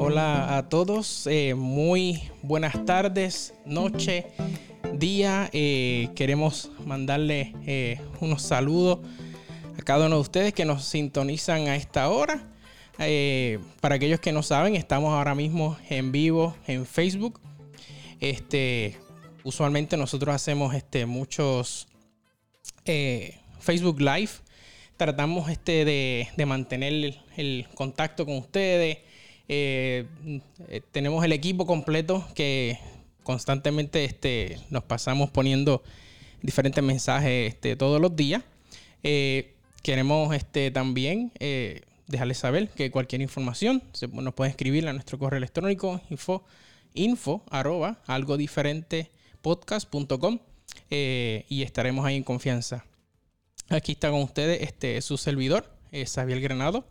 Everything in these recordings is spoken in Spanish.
Hola a todos, eh, muy buenas tardes, noche, día. Eh, queremos mandarle eh, unos saludos a cada uno de ustedes que nos sintonizan a esta hora. para aquellos que no saben, estamos ahora mismo en vivo en Facebook. Este, usualmente nosotros hacemos este, muchos Facebook Live. Tratamos este, de, mantener el contacto con ustedes eh, eh, tenemos el equipo completo que constantemente este, nos pasamos poniendo diferentes mensajes este, todos los días. Eh, queremos este, también dejarles saber que cualquier información nos puede escribir a nuestro correo electrónico info, info arroba algo diferente podcast.com y estaremos ahí en confianza. Aquí está con ustedes este, su servidor, Xavier Granado.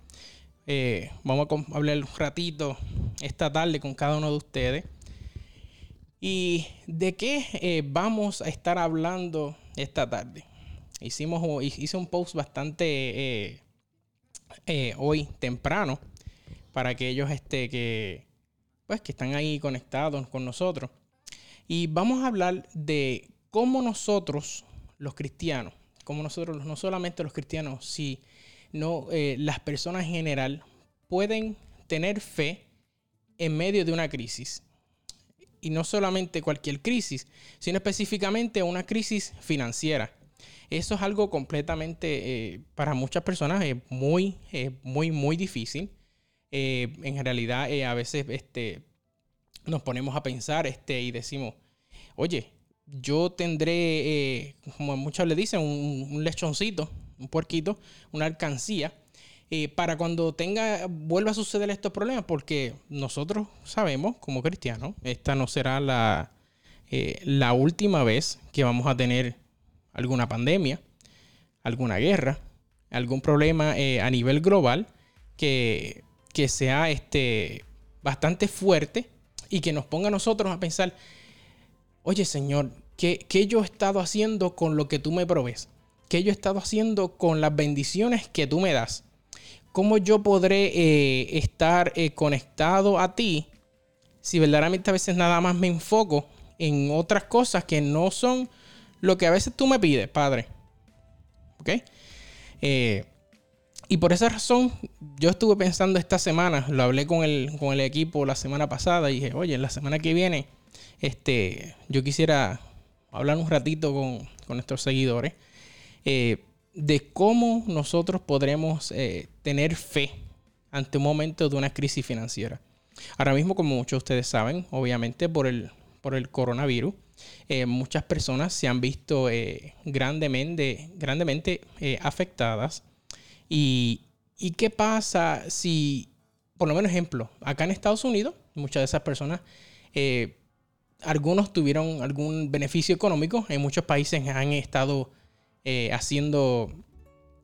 Eh, vamos a hablar un ratito esta tarde con cada uno de ustedes. ¿Y de qué eh, vamos a estar hablando esta tarde? Hicimos, hice un post bastante eh, hoy temprano para aquellos este, que, pues, que están ahí conectados con nosotros. Y vamos a hablar de cómo nosotros, los cristianos, como nosotros, no solamente los cristianos, si no, eh, las personas en general pueden tener fe en medio de una crisis. Y no solamente cualquier crisis, sino específicamente una crisis financiera. Eso es algo completamente, eh, para muchas personas, es muy, muy, muy difícil. Eh, en realidad, a veces este, nos ponemos a pensar este, y decimos, oye, yo tendré, como muchos le dicen, un lechoncito un puerquito, una alcancía, eh, para cuando tenga, vuelva a suceder estos problemas, porque nosotros sabemos, como cristianos, esta no será la, eh, la última vez que vamos a tener alguna pandemia, alguna guerra, algún problema eh, a nivel global que, que sea este, bastante fuerte y que nos ponga a nosotros a pensar, oye Señor, ¿qué, ¿qué, yo he estado haciendo con lo que tú me provees? ¿Qué yo he estado haciendo con las bendiciones que tú me das? ¿Cómo yo podré eh, estar eh, conectado a ti si verdaderamente a veces nada más me enfoco en otras cosas que no son lo que a veces tú me pides, Padre? ¿Ok? Eh, y por esa razón, yo estuve pensando esta semana, lo hablé con el, con el equipo la semana pasada y dije, oye, la semana que viene, este, yo quisiera hablar un ratito con, con nuestros seguidores de cómo nosotros podremos eh, tener fe ante un momento de una crisis financiera. Ahora mismo, como muchos de ustedes saben, obviamente por el, por el coronavirus, eh, muchas personas se han visto grandemente, grandemente afectadas. Y, ¿Y qué pasa si, por lo menos ejemplo, acá en Estados Unidos, muchas de esas personas algunos tuvieron algún beneficio económico. En muchos países han estado eh, haciendo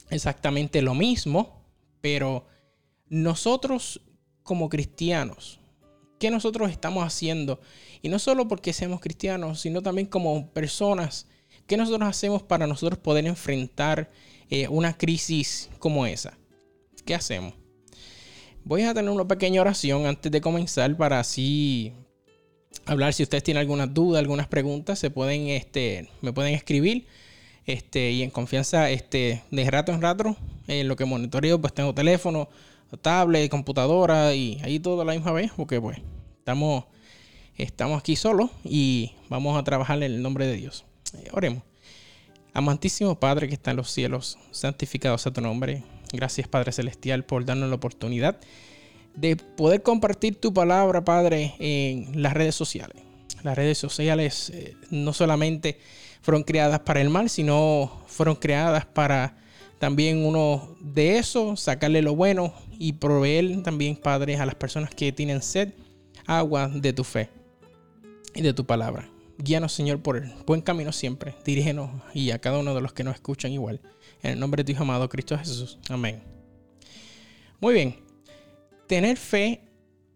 exactamente lo mismo, pero nosotros como cristianos, ¿qué nosotros estamos haciendo? Y no solo porque seamos cristianos, sino también como personas, ¿qué nosotros hacemos para nosotros poder enfrentar eh, una crisis como esa? ¿Qué hacemos? Voy a tener una pequeña oración antes de comenzar para así hablar. Si ustedes tienen alguna duda, algunas preguntas, se pueden, este, me pueden escribir este, y en confianza, este, de rato en rato, en lo que monitoreo, pues tengo teléfono, tablet, computadora y ahí todo a la misma vez, porque pues estamos, estamos aquí solos y vamos a trabajar en el nombre de Dios. Eh, oremos. Amantísimo Padre que está en los cielos, santificado sea tu nombre. Gracias Padre Celestial por darnos la oportunidad de poder compartir tu palabra, Padre, en las redes sociales. Las redes sociales eh, no solamente fueron creadas para el mal, sino fueron creadas para también uno de eso, sacarle lo bueno y proveer también, Padre, a las personas que tienen sed, agua de tu fe y de tu palabra. Guíanos, Señor, por el buen camino siempre. Dirígenos y a cada uno de los que nos escuchan igual. En el nombre de tu Hijo amado Cristo Jesús. Amén. Muy bien. Tener fe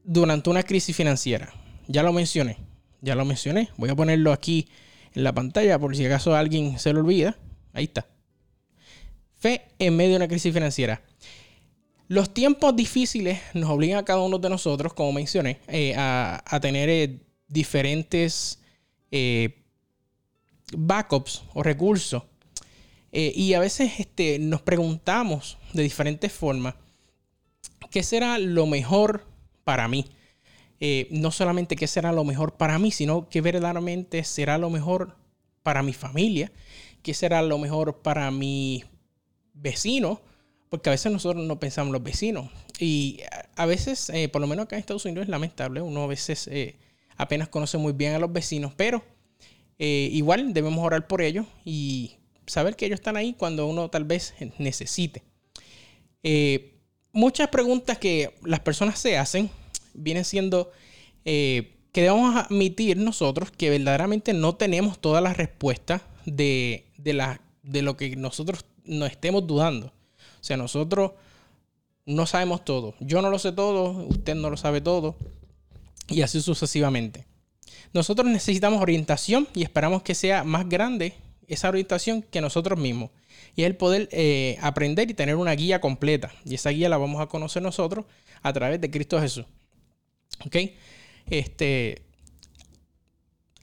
durante una crisis financiera. Ya lo mencioné. Ya lo mencioné. Voy a ponerlo aquí en la pantalla por si acaso alguien se lo olvida. Ahí está. Fe en medio de una crisis financiera. Los tiempos difíciles nos obligan a cada uno de nosotros, como mencioné, eh, a, tener eh, diferentes eh, backups o recursos. y a veces este, nos preguntamos de diferentes formas, ¿qué será lo mejor para mí? No solamente qué será lo mejor para mí, sino qué verdaderamente será lo mejor para mi familia, qué será lo mejor para mi vecino, porque a veces nosotros no pensamos los vecinos. Y a veces, eh, por lo menos acá en Estados Unidos es lamentable, uno a veces eh, apenas conoce muy bien a los vecinos, pero eh, igual debemos orar por ellos y saber que ellos están ahí cuando uno tal vez necesite. muchas preguntas que las personas se hacen vienen siendo que debemos admitir nosotros que verdaderamente no tenemos todas las respuestas de, de, de lo que nosotros nos estemos dudando. O sea, nosotros no sabemos todo. Yo no lo sé todo, usted no lo sabe todo. Y así sucesivamente. Nosotros necesitamos orientación y esperamos que sea más grande esa orientación que nosotros mismos. Y es el poder eh, aprender y tener una guía completa. Y esa guía la vamos a conocer nosotros a través de Cristo Jesús. ¿Ok? Este,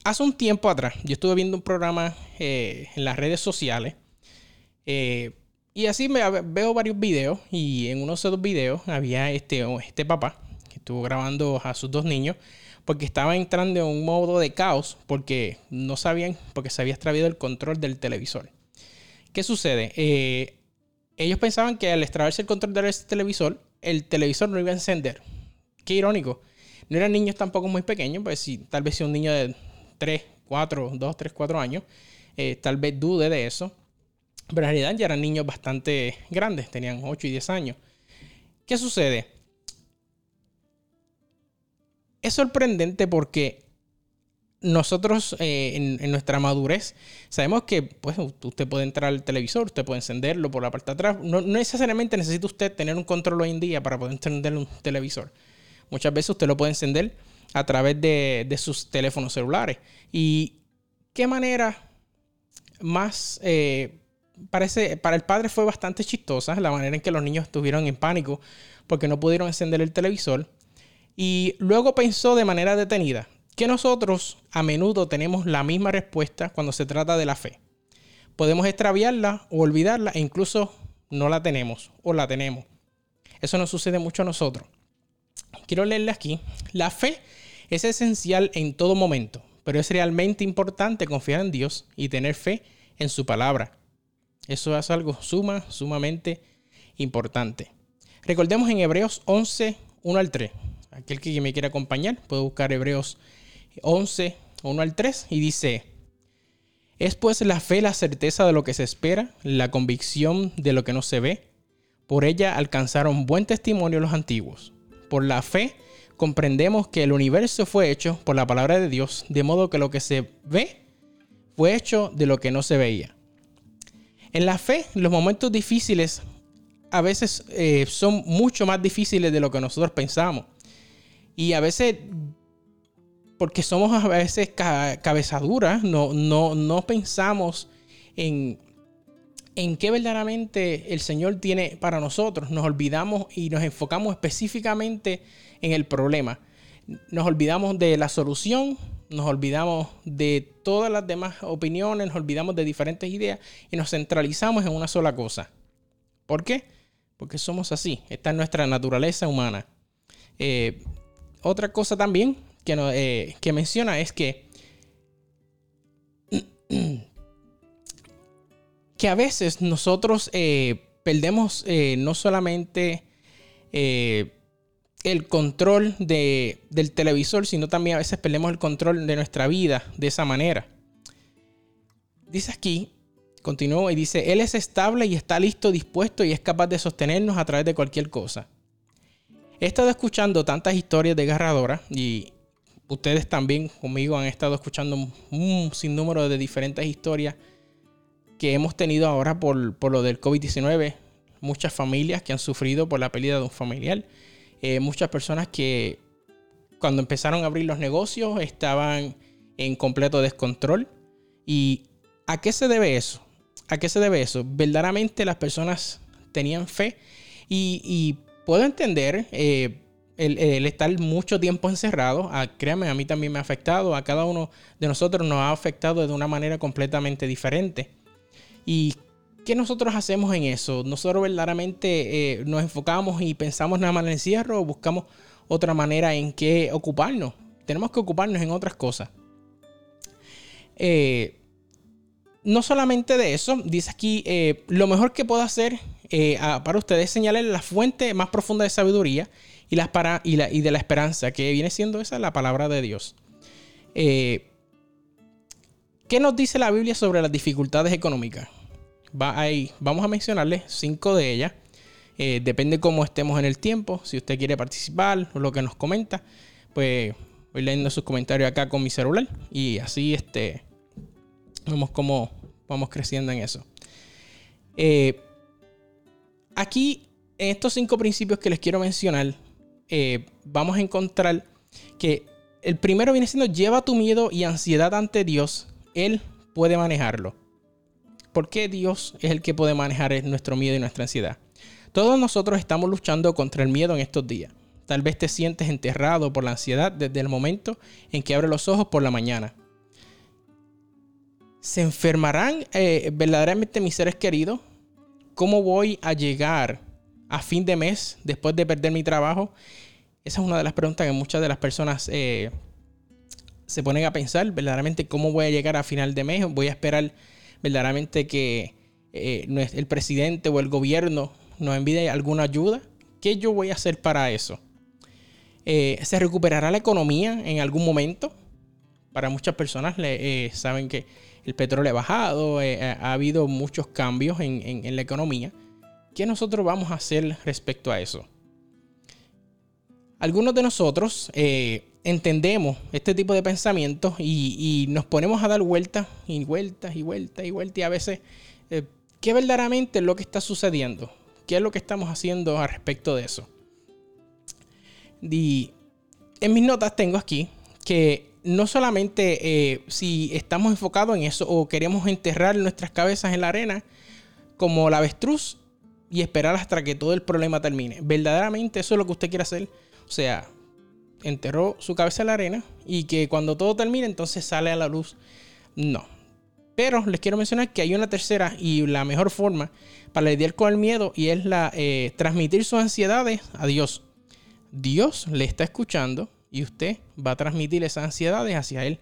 hace un tiempo atrás, yo estuve viendo un programa eh, en las redes sociales eh, y así veo varios videos y en uno de esos videos había este, este papá que estuvo grabando a sus dos niños porque estaba entrando en un modo de caos porque no sabían, porque se había extraviado el control del televisor. ¿Qué sucede? Eh, ellos pensaban que al extraerse el control del televisor, el televisor no iba a encender. Qué irónico. No eran niños tampoco muy pequeños, pues si tal vez si un niño de 3, 4, 2, 3, 4 años, eh, tal vez dude de eso. Pero en realidad ya eran niños bastante grandes, tenían 8 y 10 años. ¿Qué sucede? Es sorprendente porque nosotros eh, en, nuestra madurez sabemos que pues, usted puede entrar al televisor, usted puede encenderlo por la parte de atrás. No, necesariamente necesita usted tener un control hoy en día para poder encender un televisor. Muchas veces usted lo puede encender a través de, sus teléfonos celulares. ¿Y qué manera más eh, parece, para el padre fue bastante chistosa la manera en que los niños estuvieron en pánico porque no pudieron encender el televisor. Y luego pensó de manera detenida que nosotros a menudo tenemos la misma respuesta cuando se trata de la fe. Podemos extraviarla o olvidarla e incluso no la tenemos o la tenemos. Eso nos sucede mucho a nosotros. Quiero leerle aquí. La fe es esencial en todo momento, pero es realmente importante confiar en Dios y tener fe en su palabra. Eso es algo suma, sumamente importante. Recordemos en Hebreos 11, 1 al 3. Aquel que me quiera acompañar puede buscar Hebreos 11, 1 al 3 y dice, es pues la fe la certeza de lo que se espera, la convicción de lo que no se ve. Por ella alcanzaron buen testimonio los antiguos. Por la fe comprendemos que el universo fue hecho por la palabra de Dios, de modo que lo que se ve fue hecho de lo que no se veía. En la fe, los momentos difíciles a veces eh, son mucho más difíciles de lo que nosotros pensamos. Y a veces, porque somos a veces cabezaduras, no, no, no pensamos en, en qué verdaderamente el Señor tiene para nosotros. Nos olvidamos y nos enfocamos específicamente en el problema. Nos olvidamos de la solución nos olvidamos de todas las demás opiniones, nos olvidamos de diferentes ideas y nos centralizamos en una sola cosa. ¿Por qué? Porque somos así, esta es nuestra naturaleza humana. Eh, otra cosa también que, eh, que menciona es que, que a veces nosotros eh, perdemos no solamente el control del televisor, sino también a veces perdemos el control de nuestra vida de esa manera. Dice aquí, continúa y dice, Él es estable y está listo, dispuesto y es capaz de sostenernos a través de cualquier cosa. He estado escuchando tantas historias desgarradoras y ustedes también conmigo han estado escuchando un sinnúmero de diferentes historias que hemos tenido ahora por, por lo del COVID-19. Muchas familias que han sufrido por la pérdida de un familiar. Eh, muchas personas que cuando empezaron a abrir los negocios estaban en completo descontrol. ¿Y a qué se debe eso? ¿A qué se debe eso? Verdaderamente las personas tenían fe y, puedo entender eh, el, estar mucho tiempo encerrado. A, créanme, a mí también me ha afectado. A cada uno de nosotros nos ha afectado de una manera completamente diferente. ¿Y qué nosotros hacemos en eso? Nosotros verdaderamente eh, nos enfocamos y pensamos nada más en el encierro o buscamos otra manera en qué ocuparnos. Tenemos que ocuparnos en otras cosas. Eh, no solamente de eso, dice aquí, eh, lo mejor que puedo hacer para ustedes es señalar la fuente más profunda de sabiduría y, de la esperanza, que viene siendo esa la palabra de Dios. ¿Qué nos dice la Biblia sobre las dificultades económicas? va ahí, vamos a mencionarles cinco de ellas. Eh, depende cómo estemos en el tiempo. Si usted quiere participar o lo que nos comenta, pues voy leyendo sus comentarios acá con mi celular. Y así este, vemos cómo vamos creciendo en eso. Eh, aquí, en estos cinco principios que les quiero mencionar, eh, vamos a encontrar que el primero viene siendo lleva tu miedo y ansiedad ante Dios. Él puede manejarlo. ¿Por qué Dios es el que puede manejar nuestro miedo y nuestra ansiedad? Todos nosotros estamos luchando contra el miedo en estos días. Tal vez te sientes enterrado por la ansiedad desde el momento en que abres los ojos por la mañana. ¿Se enfermarán eh, verdaderamente mis seres queridos? ¿Cómo voy a llegar a fin de mes después de perder mi trabajo? Esa es una de las preguntas que muchas de las personas eh, se ponen a pensar. Verdaderamente, ¿cómo voy a llegar a final de mes? ¿Voy a esperar verdaderamente que eh, el presidente o el gobierno nos envíe alguna ayuda, ¿qué yo voy a hacer para eso? Eh, ¿Se recuperará la economía en algún momento? Para muchas personas eh, saben que el petróleo ha bajado, ha habido muchos cambios en, la economía. ¿Qué nosotros vamos a hacer respecto a eso? Algunos de nosotros entendemos este tipo de pensamientos y, nos ponemos a dar vueltas y vueltas y vueltas y vueltas y a veces, eh, ¿qué verdaderamente es lo que está sucediendo? ¿Qué es lo que estamos haciendo al respecto de eso? Y en mis notas tengo aquí que no solamente eh, si estamos enfocados en eso o queremos enterrar nuestras cabezas en la arena como la avestruz y esperar hasta que todo el problema termine. Verdaderamente eso es lo que usted quiere hacer. O sea, enterró su cabeza en la arena y que cuando todo termine entonces sale a la luz. No. Pero les quiero mencionar que hay una tercera y la mejor forma para lidiar con el miedo y es la eh, transmitir sus ansiedades a Dios. Dios le está escuchando y usted va a transmitir esas ansiedades hacia Él.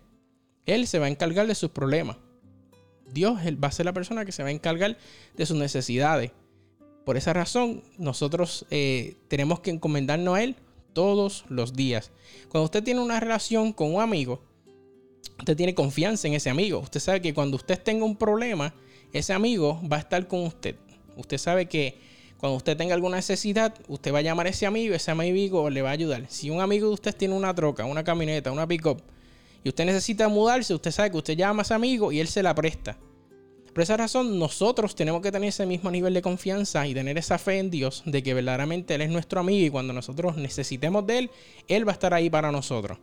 Él se va a encargar de sus problemas. Dios va a ser la persona que se va a encargar de sus necesidades. Por esa razón, nosotros eh, tenemos que encomendarnos a Él todos los días. Cuando usted tiene una relación con un amigo, usted tiene confianza en ese amigo. Usted sabe que cuando usted tenga un problema, ese amigo va a estar con usted. Usted sabe que cuando usted tenga alguna necesidad, usted va a llamar a ese amigo ese amigo le va a ayudar. Si un amigo de usted tiene una troca, una camioneta, una pick-up y usted necesita mudarse, usted sabe que usted llama a ese amigo y él se la presta. Por esa razón, nosotros tenemos que tener ese mismo nivel de confianza y tener esa fe en Dios de que verdaderamente Él es nuestro amigo y cuando nosotros necesitemos de Él, Él va a estar ahí para nosotros.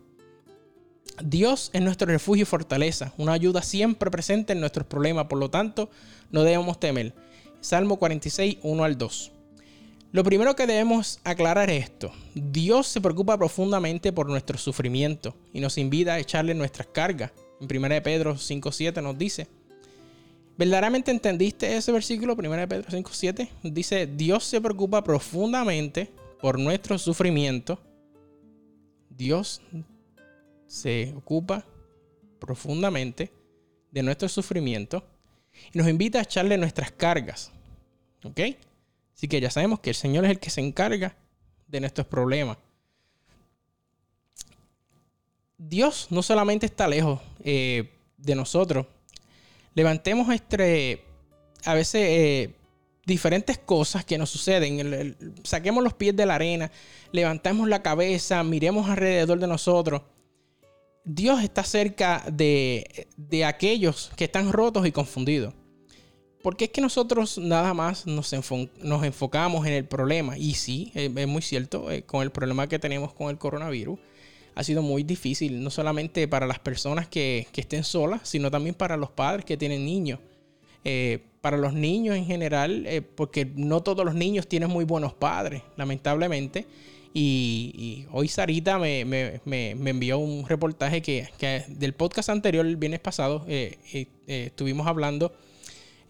Dios es nuestro refugio y fortaleza, una ayuda siempre presente en nuestros problemas, por lo tanto, no debemos temer. Salmo 46, 1 al 2. Lo primero que debemos aclarar es esto. Dios se preocupa profundamente por nuestro sufrimiento y nos invita a echarle nuestras cargas. En 1 Pedro 5, 7 nos dice, ¿Verdaderamente entendiste ese versículo? 1 Pedro 5, 7. Dice, Dios se preocupa profundamente por nuestro sufrimiento. Dios se ocupa profundamente de nuestro sufrimiento y nos invita a echarle nuestras cargas. ¿Ok? Así que ya sabemos que el Señor es el que se encarga de nuestros problemas. Dios no solamente está lejos eh, de nosotros, levantemos este, a veces eh, diferentes cosas que nos suceden. saquemos los pies de la arena, levantemos la cabeza, miremos alrededor de nosotros Dios está cerca de, de aquellos que están rotos y confundidos. Porque es que nosotros nada más nos, nos enfocamos en el problema. Y sí, es, muy cierto, eh, con el problema que tenemos con el coronavirus, ha sido muy difícil, no solamente para las personas que, estén solas, sino también para los padres que tienen niños. Eh, para los niños en general, eh, porque no todos los niños tienen muy buenos padres, lamentablemente. Y, hoy Sarita me, envió un reportaje que, del podcast anterior, el viernes pasado, estuvimos hablando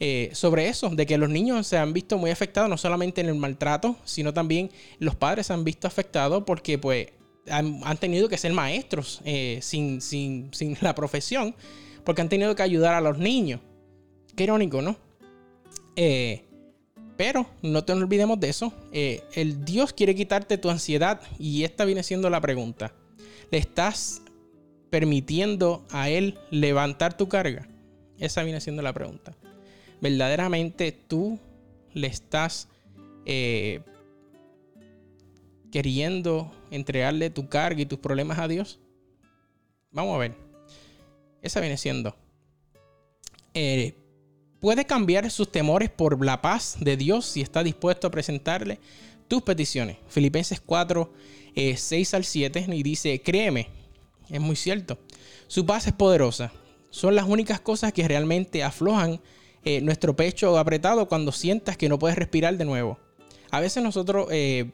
eh, sobre eso, de que los niños se han visto muy afectados, no solamente en el maltrato, sino también los padres se han visto afectados porque pues han, tenido que ser maestros eh, sin, sin, la profesión, porque han tenido que ayudar a los niños. Qué irónico, ¿no? Eh, pero no te olvidemos de eso. el Dios quiere quitarte tu ansiedad y esta viene siendo la pregunta. ¿Le estás permitiendo a Él levantar tu carga? Esa viene siendo la pregunta verdaderamente tú le estás eh, queriendo entregarle tu carga y tus problemas a Dios? Vamos a ver. Esa viene siendo. Eh, puede cambiar sus temores por la paz de Dios si está dispuesto a presentarle tus peticiones. Filipenses 4, 6 eh, al 7 y dice, créeme, es muy cierto, su paz es poderosa. Son las únicas cosas que realmente aflojan eh, nuestro pecho apretado cuando sientas que no puedes respirar de nuevo. A veces nosotros, eh,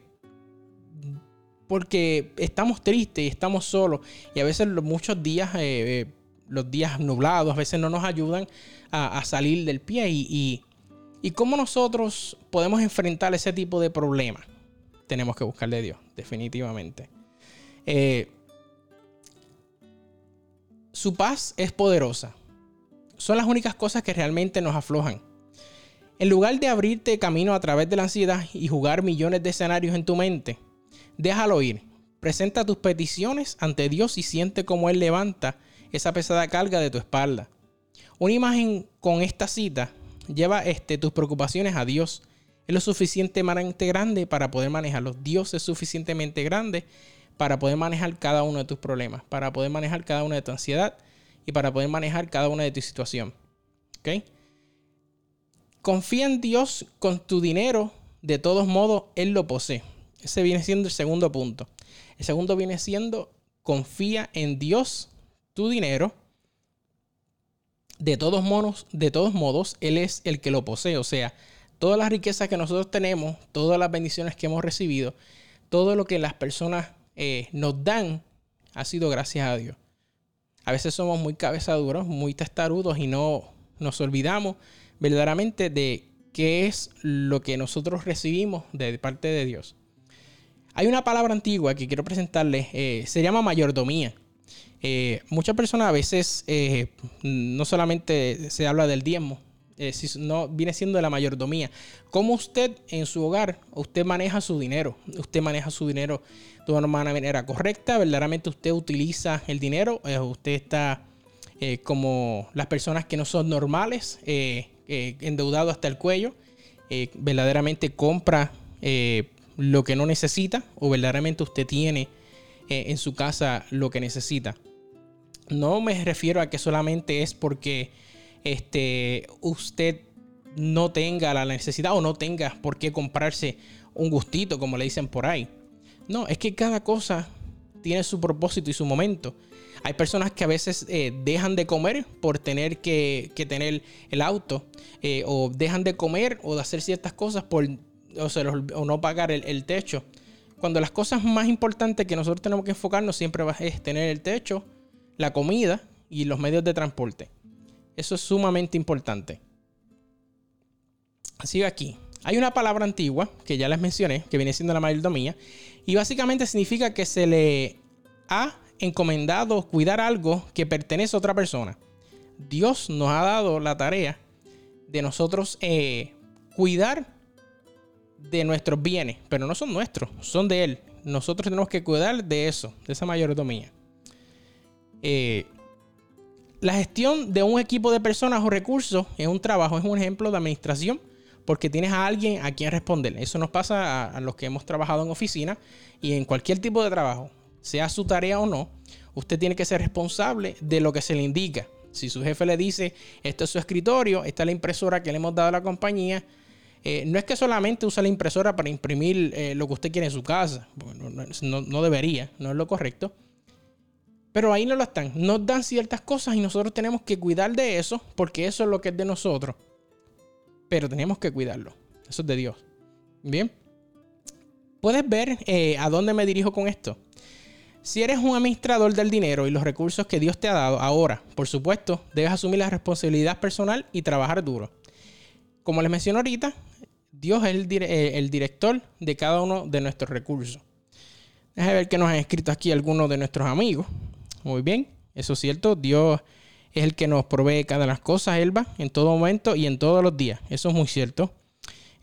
porque estamos tristes y estamos solos, y a veces muchos días, eh, los días nublados, a veces no nos ayudan a, salir del pie. Y, y, cómo nosotros podemos enfrentar ese tipo de problemas. Tenemos que buscarle a Dios, definitivamente. su paz es poderosa son las únicas cosas que realmente nos aflojan. En lugar de abrirte camino a través de la ansiedad y jugar millones de escenarios en tu mente, déjalo ir. Presenta tus peticiones ante Dios y siente cómo Él levanta esa pesada carga de tu espalda. Una imagen con esta cita lleva este, tus preocupaciones a Dios. Es lo suficientemente grande para poder manejarlos. Dios es suficientemente grande para poder manejar cada uno de tus problemas, para poder manejar cada una de tu ansiedad y para poder manejar cada una de tus situaciones. ¿Ok? Confía en Dios con tu dinero. De todos modos, Él lo posee. Ese viene siendo el segundo punto. El segundo viene siendo confía en Dios tu dinero. De todos modos, de todos modos, Él es el que lo posee. O sea, todas las riquezas que nosotros tenemos, todas las bendiciones que hemos recibido, todo lo que las personas eh, nos dan, ha sido gracias a Dios. A veces somos muy cabezaduros, muy testarudos y no nos olvidamos verdaderamente de qué es lo que nosotros recibimos de parte de Dios. Hay una palabra antigua que quiero presentarles, eh, se llama mayordomía. Eh, muchas personas a veces eh, no solamente se habla del diezmo, no viene siendo de la mayordomía. ¿Cómo usted en su hogar, usted maneja su dinero? Usted maneja su dinero de una manera correcta, verdaderamente usted utiliza el dinero, usted está como las personas que no son normales, endeudado hasta el cuello, verdaderamente compra lo que no necesita o verdaderamente usted tiene en su casa lo que necesita. No me refiero a que solamente es porque este, usted no tenga la necesidad o no tenga por qué comprarse un gustito, como le dicen por ahí. No, es que cada cosa tiene su propósito y su momento. Hay personas que a veces eh, dejan de comer por tener que, tener el auto, eh, o dejan de comer o de hacer ciertas cosas por o, no pagar el, techo. Cuando las cosas más importantes que nosotros tenemos que enfocarnos siempre es tener el techo, la comida y los medios de transporte. Eso es sumamente importante. Sigo aquí. Hay una palabra antigua que ya les mencioné, que viene siendo la mayordomía, y básicamente significa que se le ha encomendado cuidar algo que pertenece a otra persona. Dios nos ha dado la tarea de nosotros eh, cuidar de nuestros bienes, pero no son nuestros, son de Él. Nosotros tenemos que cuidar de eso, de esa mayordomía. Eh, la gestión de un equipo de personas o recursos es un trabajo, es un ejemplo de administración porque tienes a alguien a quien responder. Eso nos pasa a, los que hemos trabajado en oficina y en cualquier tipo de trabajo, sea su tarea o no. usted tiene que ser responsable de lo que se le indica. Si su jefe le dice, esto es su escritorio, esta es la impresora que le hemos dado a la compañía, eh, no es que solamente usa la impresora para imprimir eh, lo que usted quiere en su casa, no, no, debería, no es lo correcto. Pero ahí no lo están, nos dan ciertas cosas y nosotros tenemos que cuidar de eso porque eso es lo que es de nosotros. Pero tenemos que cuidarlo, eso es de Dios. Bien, puedes ver eh, a dónde me dirijo con esto. Si eres un administrador del dinero y los recursos que Dios te ha dado, ahora, por supuesto, debes asumir la responsabilidad personal y trabajar duro. Como les mencioné ahorita, Dios es el, eh, director de cada uno de nuestros recursos. Déjame ver que nos han escrito aquí algunos de nuestros amigos. Muy bien, eso es cierto. Dios es el que nos provee cada las cosas, Elba, en todo momento y en todos los días. Eso es muy cierto.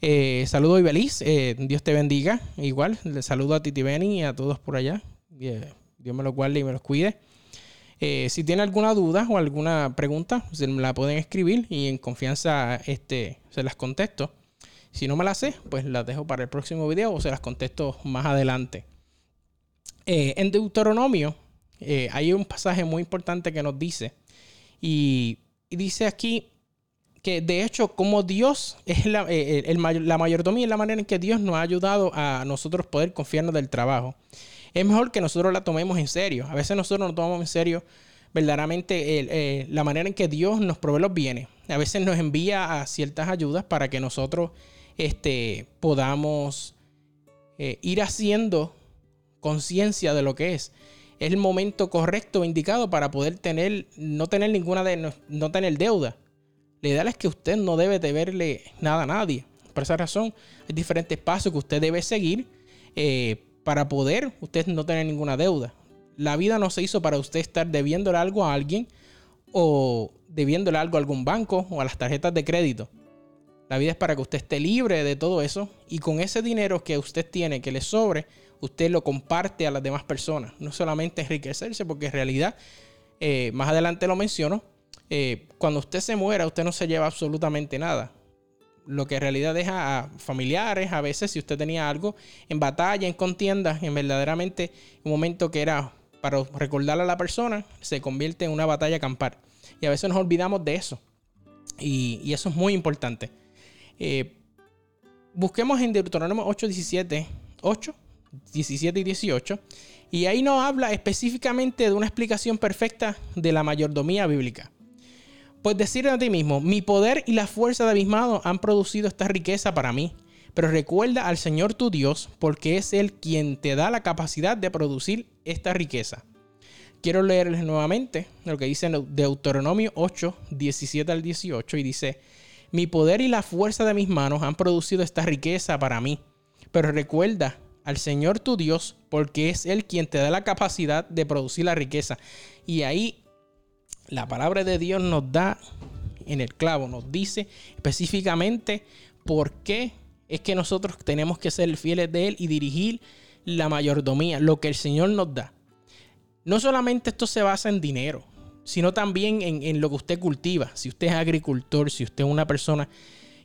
Eh, saludo y feliz. Eh, Dios te bendiga. Igual, le saludo a Titi Beni y a todos por allá. Dios me los guarde y me los cuide. Eh, si tiene alguna duda o alguna pregunta, se la pueden escribir y en confianza este, se las contesto. Si no me las sé, pues las dejo para el próximo video o se las contesto más adelante. Eh, en Deuteronomio eh, hay un pasaje muy importante que nos dice, y, dice aquí que de hecho como Dios es la, la mayordomía, es la manera en que Dios nos ha ayudado a nosotros poder confiarnos del trabajo es mejor que nosotros la tomemos en serio. A veces nosotros no tomamos en serio verdaderamente eh, la manera en que Dios nos provee los bienes. A veces nos envía a ciertas ayudas para que nosotros este, podamos eh, ir haciendo conciencia de lo que es. Es el momento correcto, indicado para poder tener, no tener ninguna de, no, tener deuda. La idea es que usted no debe deberle nada a nadie. Por esa razón, hay diferentes pasos que usted debe seguir eh, para poder usted no tener ninguna deuda. La vida no se hizo para usted estar debiéndole algo a alguien o debiéndole algo a algún banco o a las tarjetas de crédito. La vida es para que usted esté libre de todo eso y con ese dinero que usted tiene, que le sobre, usted lo comparte a las demás personas. No solamente enriquecerse, porque en realidad, eh, más adelante lo menciono, eh, cuando usted se muera, usted no se lleva absolutamente nada lo que en realidad deja a familiares, a veces si usted tenía algo en batalla, en contienda, en verdaderamente un momento que era para recordarle a la persona, se convierte en una batalla acampar. Y a veces nos olvidamos de eso. Y, eso es muy importante. Eh, busquemos en Deuteronomio 8, 17, 8, 17 y 18. Y ahí nos habla específicamente de una explicación perfecta de la mayordomía bíblica. Pues decir a ti mismo, mi poder y la fuerza de mis manos han producido esta riqueza para mí. Pero recuerda al Señor tu Dios, porque es Él quien te da la capacidad de producir esta riqueza. Quiero leerles nuevamente lo que dice en Deuteronomio 8, 17 al 18, y dice, mi poder y la fuerza de mis manos han producido esta riqueza para mí. Pero recuerda al Señor tu Dios, porque es Él quien te da la capacidad de producir la riqueza. Y ahí la palabra de Dios nos da en el clavo, nos dice específicamente por qué es que nosotros tenemos que ser fieles de Él y dirigir la mayordomía, lo que el Señor nos da. No solamente esto se basa en dinero, sino también en, lo que usted cultiva. Si usted es agricultor, si usted es una persona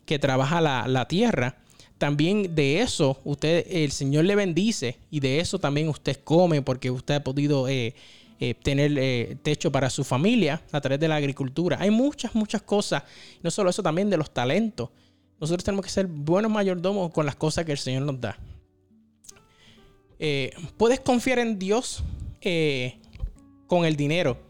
que trabaja la, tierra, también de eso usted, el Señor le bendice y de eso también usted come porque usted ha podido eh, eh, tener eh, techo para su familia a través de la agricultura. Hay muchas, muchas cosas. No solo eso, también de los talentos. Nosotros tenemos que ser buenos mayordomos con las cosas que el Señor nos da. Puedes confiar en Dios con el dinero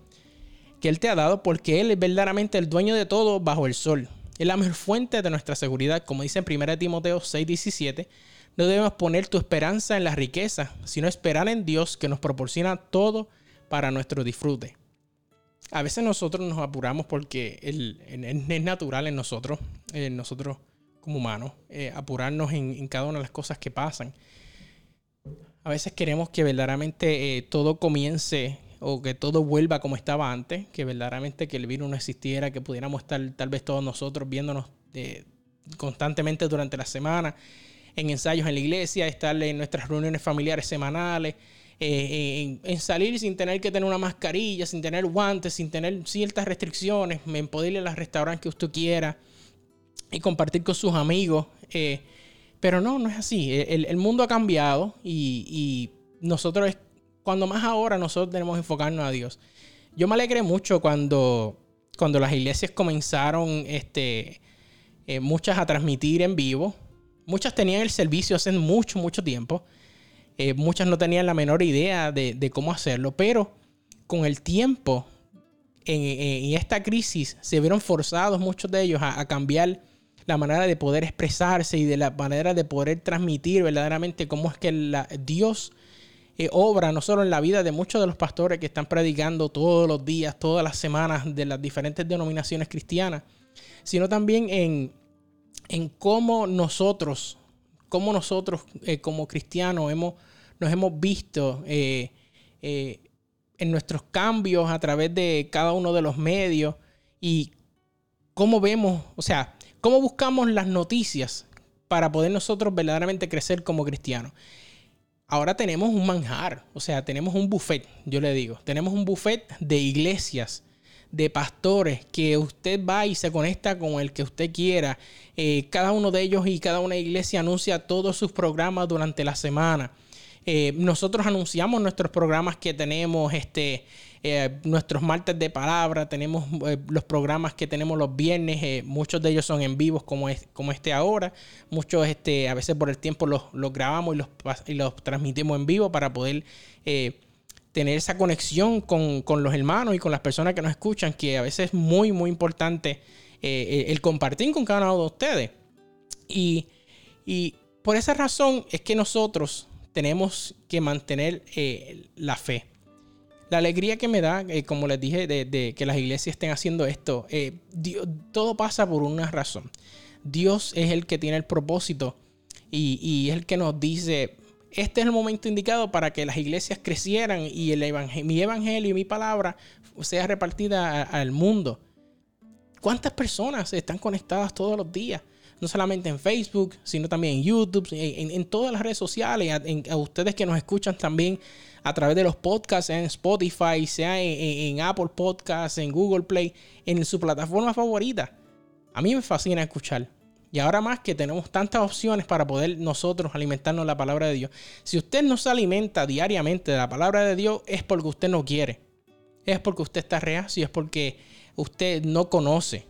que Él te ha dado porque Él es verdaderamente el dueño de todo bajo el sol. Es la mejor fuente de nuestra seguridad. Como dice en 1 Timoteo 6:17, no debemos poner tu esperanza en la riqueza, sino esperar en Dios que nos proporciona todo para nuestro disfrute. A veces nosotros nos apuramos porque es natural en nosotros, en nosotros como humanos, eh, apurarnos en, cada una de las cosas que pasan. A veces queremos que verdaderamente eh, todo comience o que todo vuelva como estaba antes, que verdaderamente que el virus no existiera, que pudiéramos estar tal vez todos nosotros viéndonos eh, constantemente durante la semana, en ensayos en la iglesia, estar en nuestras reuniones familiares semanales, eh, en, salir sin tener que tener una mascarilla, sin tener guantes, sin tener ciertas restricciones, en poder ir a los restaurantes que usted quiera y compartir con sus amigos. Eh, pero no, no es así. El, mundo ha cambiado y, nosotros cuando más ahora nosotros tenemos que enfocarnos a Dios. Yo me alegré mucho cuando, cuando las iglesias comenzaron este, eh, muchas a transmitir en vivo. Muchas tenían el servicio hace mucho, mucho tiempo. Eh, muchas no tenían la menor idea de, cómo hacerlo, pero con el tiempo, en, esta crisis, se vieron forzados muchos de ellos a, cambiar la manera de poder expresarse y de la manera de poder transmitir verdaderamente cómo es que Dios eh, obra no solo en la vida de muchos de los pastores que están predicando todos los días, todas las semanas de las diferentes denominaciones cristianas, sino también en, en cómo nosotros, cómo nosotros eh, como cristianos hemos, nos hemos visto eh, en nuestros cambios a través de cada uno de los medios y cómo vemos, o sea, cómo buscamos las noticias para poder nosotros verdaderamente crecer como cristianos ahora tenemos un manjar, o sea, tenemos un buffet, yo le digo, tenemos un buffet de iglesias, de pastores, que usted va y se conecta con el que usted quiera. Eh, cada uno de ellos y cada una iglesia anuncia todos sus programas durante la semana. Eh, nosotros anunciamos nuestros programas que tenemos, este, eh, nuestros martes de palabra, tenemos eh, los programas que tenemos los viernes, muchos de ellos son en vivos como, es, como este ahora, muchos este, a veces por el tiempo los, grabamos y los, y los, transmitimos en vivo para poder tener esa conexión con, los hermanos y con las personas que nos escuchan, que a veces es muy, muy importante el compartir con cada uno de ustedes. Y, y por esa razón es que nosotros tenemos que mantener eh, la fe. La alegría que me da, eh, como les dije, de, que las iglesias estén haciendo esto, eh, todo pasa por una razón. Dios es el que tiene el propósito y, es el que nos dice, este es el momento indicado para que las iglesias crecieran y el mi evangelio y mi palabra sea repartida al mundo. ¿Cuántas personas están conectadas todos los días? no solamente en Facebook, sino también en YouTube, en, todas las redes sociales, a, ustedes que nos escuchan también a través de los podcasts en Spotify, sea en, Apple Podcasts, en Google Play, en su plataforma favorita. A mí me fascina escuchar. Y ahora más que tenemos tantas opciones para poder nosotros alimentarnos la palabra de Dios. Si usted no se alimenta diariamente de la palabra de Dios, es porque usted no quiere. Es porque usted está reacio, es porque usted no conoce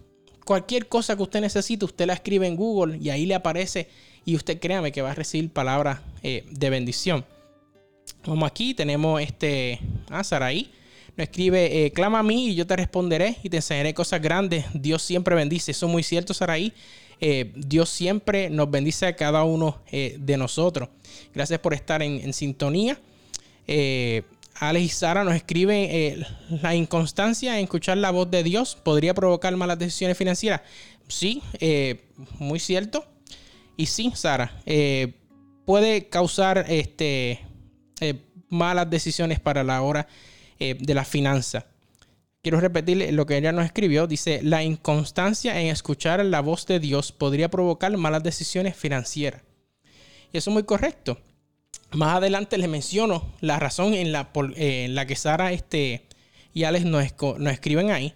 cualquier cosa que usted necesite, usted la escribe en Google y ahí le aparece y usted créame que va a recibir palabras eh, de bendición. Como aquí tenemos este ah, Saraí. Nos escribe, eh, clama a mí y yo te responderé y te enseñaré cosas grandes. Dios siempre bendice. Eso es muy cierto, Saraí. Eh, Dios siempre nos bendice a cada uno de nosotros. Gracias por estar en, en sintonía. Alex y Sara nos escriben, eh, la inconstancia en escuchar la voz de Dios podría provocar malas decisiones financieras. Sí, eh, muy cierto. Y sí, Sara, eh, puede causar este, malas decisiones para la hora de la finanza. Quiero repetir lo que ella nos escribió. Dice, la inconstancia en escuchar la voz de Dios podría provocar malas decisiones financieras. Y eso es muy correcto. Más adelante les menciono la razón en la, eh, en la que Sara este, y Alex nos, escriben ahí.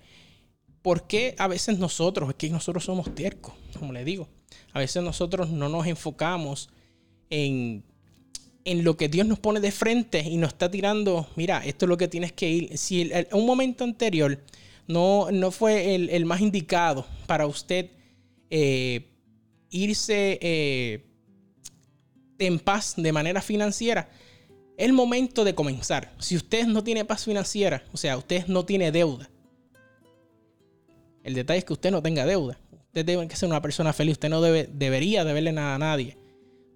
¿Por qué a veces nosotros, es que nosotros somos tercos, como les digo? A veces nosotros no nos enfocamos en, en lo que Dios nos pone de frente y nos está tirando, mira, esto es lo que tienes que ir. Si un momento anterior no, no fue el, más indicado para usted eh, irse... Eh, en paz de manera financiera, el momento de comenzar. Si usted no tiene paz financiera, o sea, usted no tiene deuda, el detalle es que usted no tenga deuda. Usted debe ser una persona feliz. Usted no debe, debería deberle nada a nadie.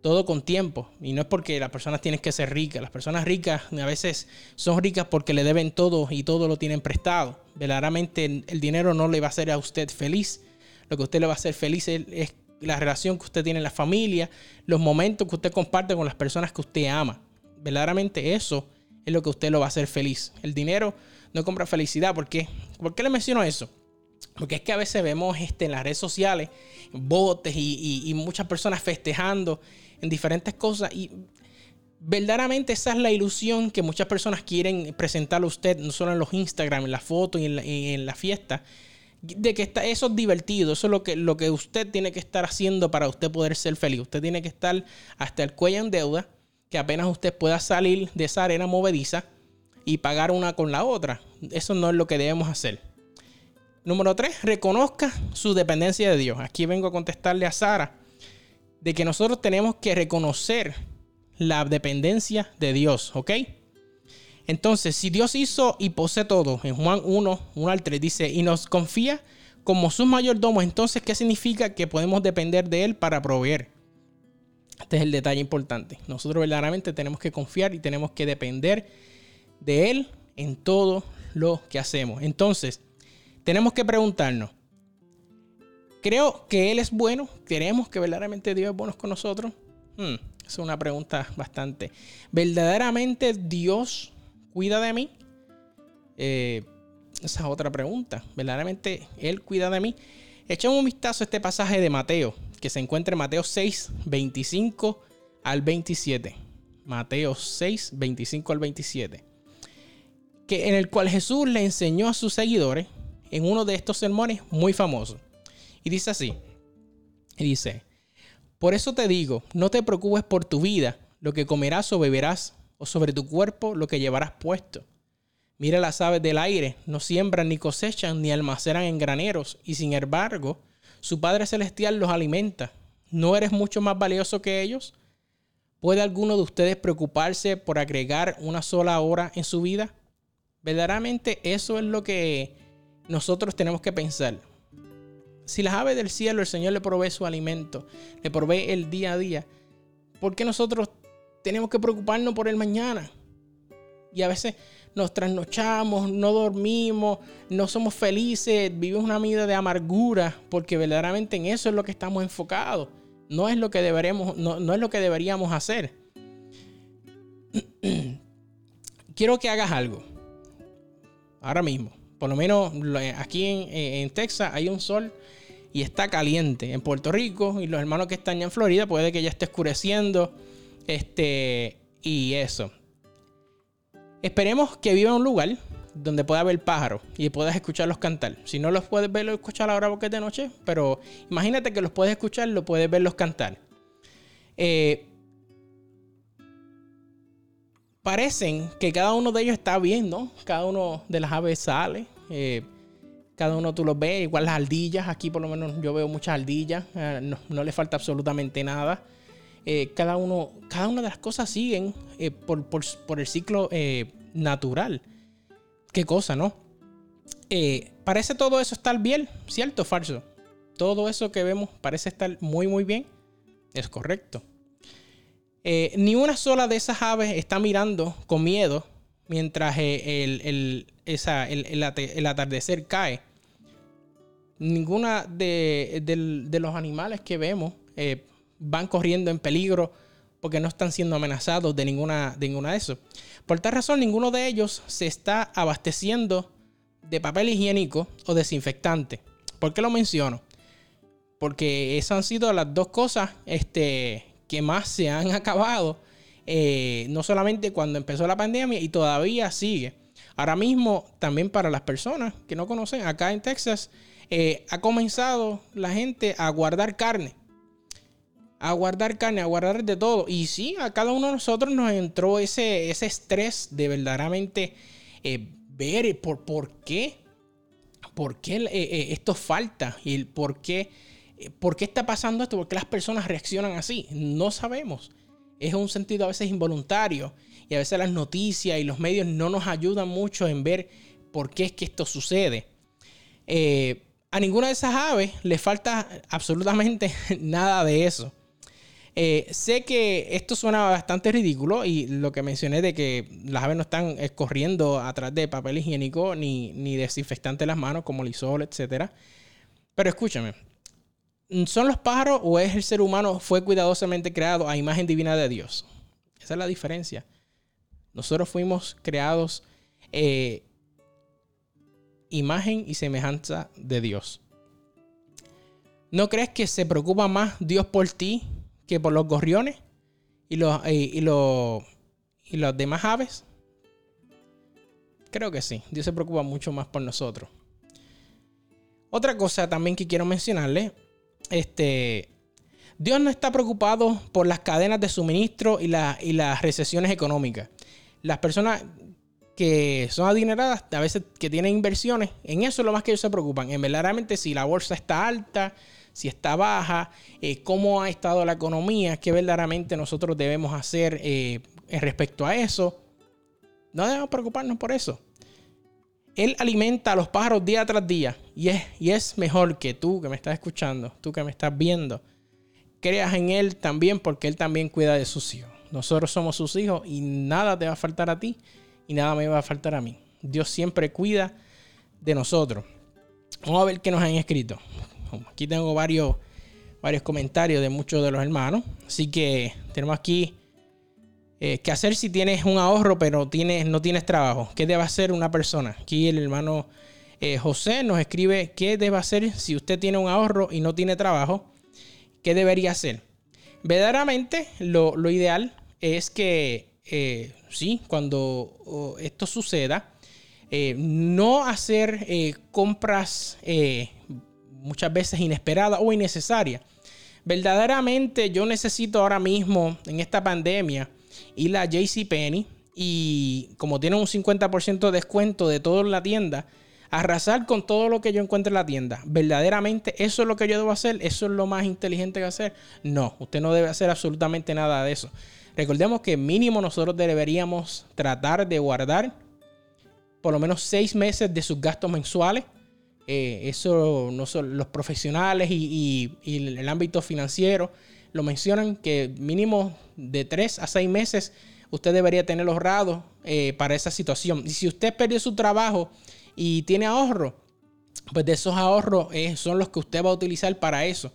Todo con tiempo. Y no es porque las personas tienen que ser ricas. Las personas ricas a veces son ricas porque le deben todo y todo lo tienen prestado. Verdaderamente el dinero no le va a hacer a usted feliz. Lo que usted le va a hacer feliz es la relación que usted tiene en la familia, los momentos que usted comparte con las personas que usted ama. Verdaderamente eso es lo que usted lo va a hacer feliz. El dinero no compra felicidad. ¿Por qué? ¿Por qué le menciono eso? Porque es que a veces vemos este, en las redes sociales botes y, muchas personas festejando en diferentes cosas. Y verdaderamente esa es la ilusión que muchas personas quieren presentarle a usted, no solo en los Instagram, en las fotos y en la, en fiesta, de que está, eso es divertido, eso es lo que, lo que usted tiene que estar haciendo para usted poder ser feliz. Usted tiene que estar hasta el cuello en deuda, que apenas usted pueda salir de esa arena movediza, y pagar una con la otra. Eso no es lo que debemos hacer. Número tres, reconozca su dependencia de Dios. Aquí vengo a contestarle a Sara de que nosotros tenemos que reconocer la dependencia de Dios, ¿ok? Entonces, si Dios hizo y posee todo, en Juan 1, 1 al 3 dice, y nos confía como sus mayordomos, entonces, ¿qué significa que podemos depender de Él para proveer? Este es el detalle importante. Nosotros verdaderamente tenemos que confiar y tenemos que depender de Él en todo lo que hacemos. Entonces, tenemos que preguntarnos, ¿creo que Él es bueno? ¿Creemos que verdaderamente Dios es bueno con nosotros? Hmm, es una pregunta bastante. ¿Verdaderamente Dios cuida de mí? Eh, esa es otra pregunta. ¿Verdaderamente Él cuida de mí? Echemos un vistazo a este pasaje de Mateo, que se encuentra en Mateo 6, 25 al 27. Mateo 6, 25 al 27. Que, en el cual Jesús le enseñó a sus seguidores en uno de estos sermones muy famosos. Y dice así. Y dice, por eso te digo, no te preocupes por tu vida, lo que comerás o beberás, o sobre tu cuerpo lo que llevarás puesto. Mira las aves del aire, no siembran ni cosechan ni almacenan en graneros, y sin embargo, su Padre Celestial los alimenta. ¿No eres mucho más valioso que ellos? ¿Puede alguno de ustedes preocuparse por agregar una sola hora en su vida? Verdaderamente eso es lo que nosotros tenemos que pensar. Si las aves del cielo el Señor le provee su alimento, le provee el día a día, ¿por qué nosotros tenemos que preocuparnos por el mañana? Y a veces nos trasnochamos, no dormimos, no somos felices, vivimos una vida de amargura, porque verdaderamente en eso es lo que estamos enfocados. No es lo que deberemos, no, no es lo que deberíamos hacer. Quiero que hagas algo. Ahora mismo. Por lo menos aquí en Texas hay un sol y está caliente. En Puerto Rico y los hermanos que están ya en Florida puede que ya esté oscureciendo. Este, y eso. Esperemos que viva en un lugar donde pueda ver pájaros y puedas escucharlos cantar. Si no los puedes ver o escuchar ahora porque es de noche, pero imagínate que los puedes escuchar, lo puedes verlos cantar. Eh, parecen que cada uno de ellos está bien, ¿no? Cada uno de las aves sale. Eh, cada uno tú los ves, igual las aldillas, aquí por lo menos yo veo muchas aldillas, eh, no, le falta absolutamente nada. Eh, cada, uno, cada una de las cosas siguen eh, por, el ciclo natural. Qué cosa, ¿no? parece todo eso estar bien, ¿cierto o falso? Todo eso que vemos parece estar muy, muy bien. Es correcto. ni una sola de esas aves está mirando con miedo mientras el, el, atardecer cae ninguna de, los animales que vemos eh, van corriendo en peligro porque no están siendo amenazados de ninguna, de ninguna de eso. Por tal razón, ninguno de ellos se está abasteciendo de papel higiénico o desinfectante. ¿Por qué lo menciono? Porque esas han sido las dos cosas este, que más se han acabado, eh, no solamente cuando empezó la pandemia y todavía sigue. Ahora mismo, también para las personas que no conocen, acá en Texas eh, ha comenzado la gente a guardar carne. A guardar carne, a guardar de todo. Y sí, a cada uno de nosotros nos entró ese, ese estrés de verdaderamente eh, ver por, por qué. ¿Por qué eh, esto falta? ¿Y por qué, por qué está pasando esto? ¿Por qué las personas reaccionan así? No sabemos. Es un sentido a veces involuntario. Y a veces las noticias y los medios no nos ayudan mucho en ver por qué es que esto sucede. Eh, a ninguna de esas aves le falta absolutamente nada de eso. Eh, sé que esto suena bastante ridículo y lo que mencioné de que las aves no están corriendo atrás de papel higiénico ni, ni desinfectante las manos como Lysol, etc. Pero escúchame, ¿son los pájaros o es el ser humano fue cuidadosamente creado a imagen divina de Dios? Esa es la diferencia. Nosotros fuimos creados eh, imagen y semejanza de Dios. ¿No crees que se preocupa más Dios por ti que por los gorriones y los, y, los, y los demás aves? Creo que sí. Dios se preocupa mucho más por nosotros. Otra cosa también que quiero mencionarle, este, Dios no está preocupado por las cadenas de suministro y, y las recesiones económicas. Las personas que son adineradas, a veces que tienen inversiones, en eso es lo más que ellos se preocupan, en verdaderamente si la bolsa está alta, si está baja, eh, cómo ha estado la economía, qué verdaderamente nosotros debemos hacer eh, respecto a eso. No debemos preocuparnos por eso. Él alimenta a los pájaros día tras día y es, y es mejor que tú que me estás escuchando, tú que me estás viendo, creas en Él también porque Él también cuida de sus hijos. Nosotros somos sus hijos y nada te va a faltar a ti y nada me va a faltar a mí. Dios siempre cuida de nosotros. Vamos a ver qué nos han escrito. Aquí tengo varios, varios comentarios de muchos de los hermanos. Así que tenemos aquí eh, qué hacer si tienes un ahorro pero tienes, no tienes trabajo. ¿Qué debe hacer una persona? Aquí el hermano eh, José nos escribe qué debe hacer si usted tiene un ahorro y no tiene trabajo. ¿Qué debería hacer? Verdaderamente lo, lo ideal es que eh, sí, cuando esto suceda, eh, no hacer eh, compras muchas veces inesperadas o innecesarias. Verdaderamente yo necesito ahora mismo en esta pandemia ir a JCPenney y como tiene un 50% de descuento de todo en la tienda, arrasar con todo lo que yo encuentre en la tienda. Verdaderamente, eso es lo que yo debo hacer, eso es lo más inteligente que hacer. No, usted no debe hacer absolutamente nada de eso. Recordemos que mínimo nosotros deberíamos tratar de guardar por lo menos seis meses de sus gastos mensuales. Eh, eso no son los profesionales y, el ámbito financiero lo mencionan que mínimo de tres a seis meses usted debería tener ahorrado eh, para esa situación. Y si usted perdió su trabajo y tiene ahorro, pues de esos ahorros eh, son los que usted va a utilizar para eso.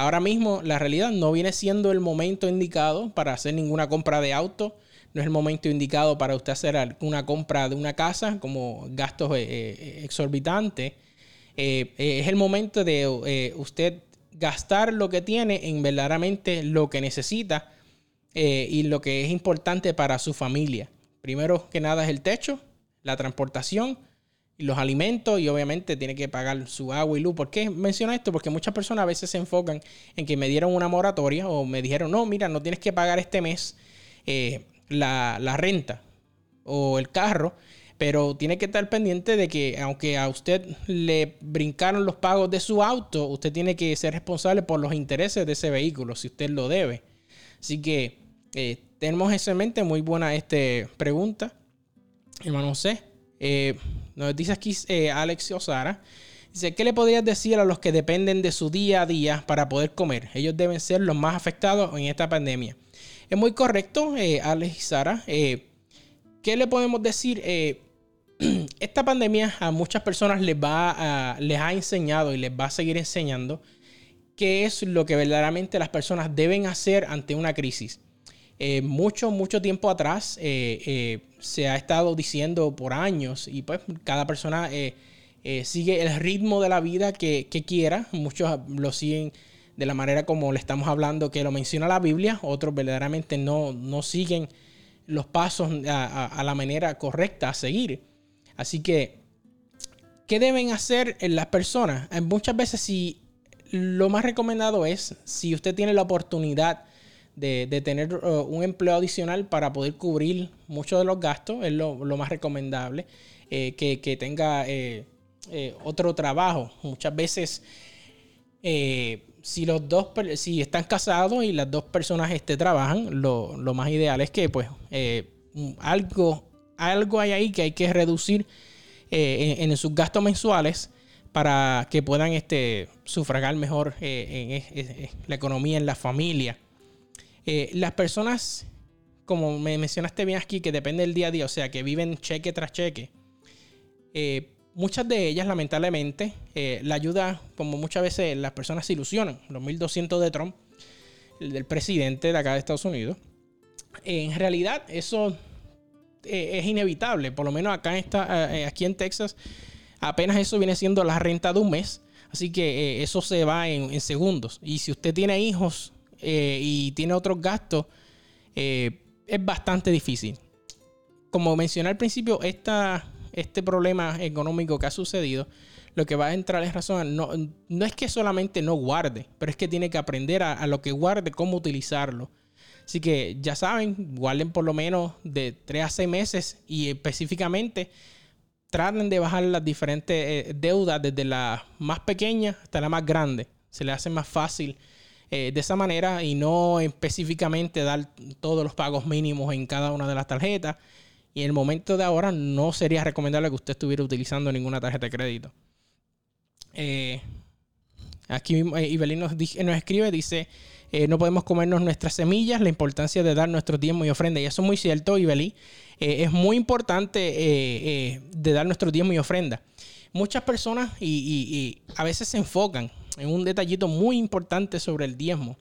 Ahora mismo la realidad no viene siendo el momento indicado para hacer ninguna compra de auto. No es el momento indicado para usted hacer una compra de una casa como gastos eh, eh, exorbitantes. Eh, es el momento de usted gastar lo que tiene en verdaderamente lo que necesita y lo que es importante para su familia. Primero que nada es el techo, la transportación los alimentos y obviamente tiene que pagar su agua y luz. ¿Por qué menciono esto? Porque muchas personas a veces se enfocan en que me dieron una moratoria o me dijeron, no, mira, no tienes que pagar este mes eh, la, renta o el carro, pero tiene que estar pendiente de que aunque a usted le brincaron los pagos de su auto, usted tiene que ser responsable por los intereses de ese vehículo, si usted lo debe. Así que eh, tenemos en mente, muy buena este, pregunta, hermano C. Eh, nos dice aquí eh, Alex Osara. Dice, ¿qué le podrías decir a los que dependen de su día a día para poder comer? Ellos deben ser los más afectados en esta pandemia. Es muy correcto, eh, Alex y Sara. Eh, ¿Qué le podemos decir? esta pandemia a muchas personas les, les ha enseñado y les va a seguir enseñando qué es lo que verdaderamente las personas deben hacer ante una crisis. Mucho, mucho tiempo atrás se ha estado diciendo por años y pues cada persona eh, eh, sigue el ritmo de la vida que, quiera. Muchos lo siguen de la manera como le estamos hablando que lo menciona la Biblia, otros verdaderamente no, no siguen los pasos a, la manera correcta a seguir. Así que, ¿qué deben hacer las personas? Eh, muchas veces si lo más recomendado es, si usted tiene la oportunidad de, tener uh, un empleo adicional para poder cubrir muchos de los gastos, es lo, más recomendable, eh, que, tenga eh, eh, otro trabajo. Muchas veces, si los dos, si están casados y las dos personas este, trabajan, lo, más ideal es que pues algo, algo hay ahí que hay que reducir en, sus gastos mensuales para que puedan este, sufragar mejor la economía en la familia. Eh, las personas, como me mencionaste bien aquí, que depende del día a día, o sea, que viven cheque tras cheque, eh, muchas de ellas, lamentablemente, eh, la ayuda, como muchas veces las personas se ilusionan, los 1.200 de Trump, el del presidente de acá de Estados Unidos, en realidad eso es inevitable, por lo menos acá en aquí en Texas, apenas eso viene siendo la renta de un mes, así que eso se va en segundos. Y si usted tiene hijos eh, y tiene otros gastos, eh, es bastante difícil. Como mencioné al principio, esta, este problema económico que ha sucedido, lo que va a entrar es razón, no, no es que solamente no guarde, pero es que tiene que aprender a, lo que guarde, cómo utilizarlo. Así que ya saben, guarden por lo menos de 3 a 6 meses y específicamente traten de bajar las diferentes eh, deudas desde la más pequeña hasta la más grande. Se les hace más fácil eh, de esa manera y no específicamente dar todos los pagos mínimos en cada una de las tarjetas. Y en el momento de ahora no sería recomendable que usted estuviera utilizando ninguna tarjeta de crédito. Eh, aquí mismo Ibelín nos, escribe, dice, eh, no podemos comernos nuestras semillas, la importancia de dar nuestros diezmos y ofrendas. Y eso es muy cierto, Ibelí. Eh, es muy importante eh, de dar nuestros diezmos y ofrendas. Muchas personas y, a veces se enfocan en un detallito muy importante sobre el diezmo.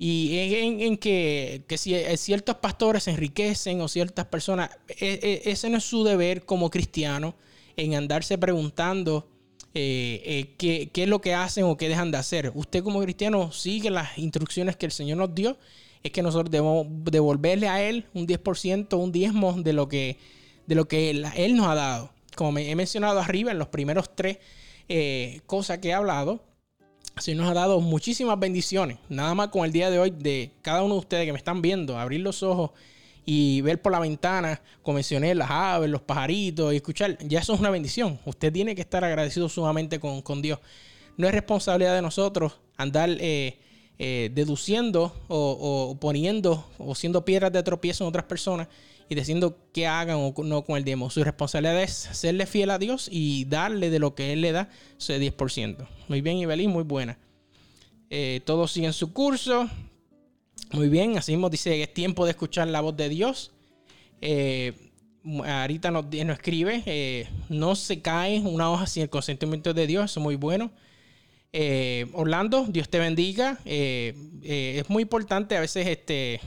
Y en, que, que, si ciertos pastores se enriquecen o ciertas personas, ese no es su deber como cristiano en andarse preguntando eh, eh, qué, es lo que hacen o qué dejan de hacer. Usted como cristiano sigue las instrucciones que el Señor nos dio. Es que nosotros debemos devolverle a Él un 10%, un diezmo de lo que, de lo que él, nos ha dado. Como he mencionado arriba en los primeros tres eh, cosas que he hablado, se nos ha dado muchísimas bendiciones. Nada más con el día de hoy de cada uno de ustedes que me están viendo, abrir los ojos y ver por la ventana, como mencioné, las aves, los pajaritos y escuchar, ya eso es una bendición. Usted tiene que estar agradecido sumamente con, Dios. No es responsabilidad de nosotros andar eh, eh, deduciendo o, poniendo o siendo piedras de tropiezo en otras personas y diciendo que hagan o no con el diezmo. Su responsabilidad es serle fiel a Dios y darle de lo que Él le da ese 10%. Muy bien, Ibelín, muy buena. Eh, todos siguen su curso. Muy bien, así mismo dice que es tiempo de escuchar la voz de Dios. Eh, ahorita nos, escribe, eh, no se cae una hoja sin el consentimiento de Dios, eso es muy bueno. Eh, Orlando, Dios te bendiga. es muy importante a veces este,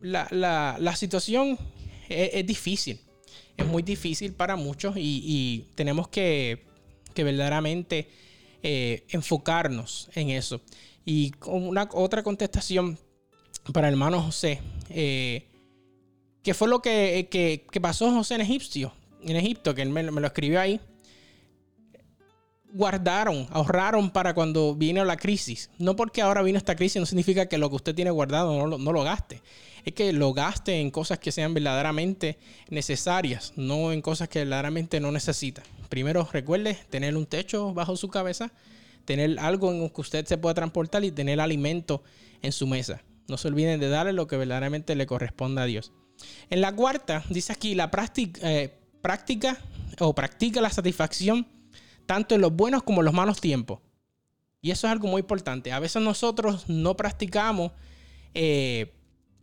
la, situación es, difícil, es muy difícil para muchos y, tenemos que, que verdaderamente enfocarnos en eso. Y una otra contestación para el hermano José. Eh, ¿Qué fue lo que, pasó José en Egipcio? En Egipto, que él me, lo escribió ahí. Guardaron, ahorraron para cuando vino la crisis. No porque ahora vino esta crisis no significa que lo que usted tiene guardado no lo, no lo gaste. Es que lo gaste en cosas que sean verdaderamente necesarias, no en cosas que verdaderamente no necesita. Primero recuerde tener un techo bajo su cabeza tener algo en que usted se pueda transportar y tener alimento en su mesa. No se olviden de darle lo que verdaderamente le corresponde a Dios. En la cuarta, dice aquí, la práctica, eh, práctica o practica la satisfacción tanto en los buenos como en los malos tiempos. Y eso es algo muy importante. A veces nosotros no practicamos, eh,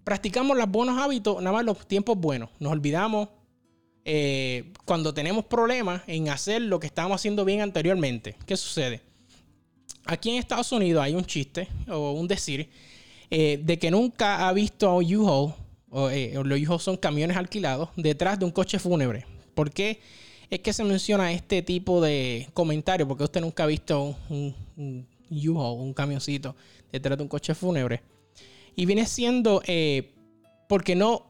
practicamos los buenos hábitos, nada más los tiempos buenos. Nos olvidamos eh, cuando tenemos problemas en hacer lo que estábamos haciendo bien anteriormente. ¿Qué sucede? aquí en Estados Unidos hay un chiste o un decir eh, de que nunca ha visto a un U-Haul, o, eh, los U-Haul son camiones alquilados, detrás de un coche fúnebre. ¿Por qué es que se menciona este tipo de comentario? Porque usted nunca ha visto un, un U-Haul, un camioncito, detrás de un coche fúnebre. Y viene siendo eh, porque no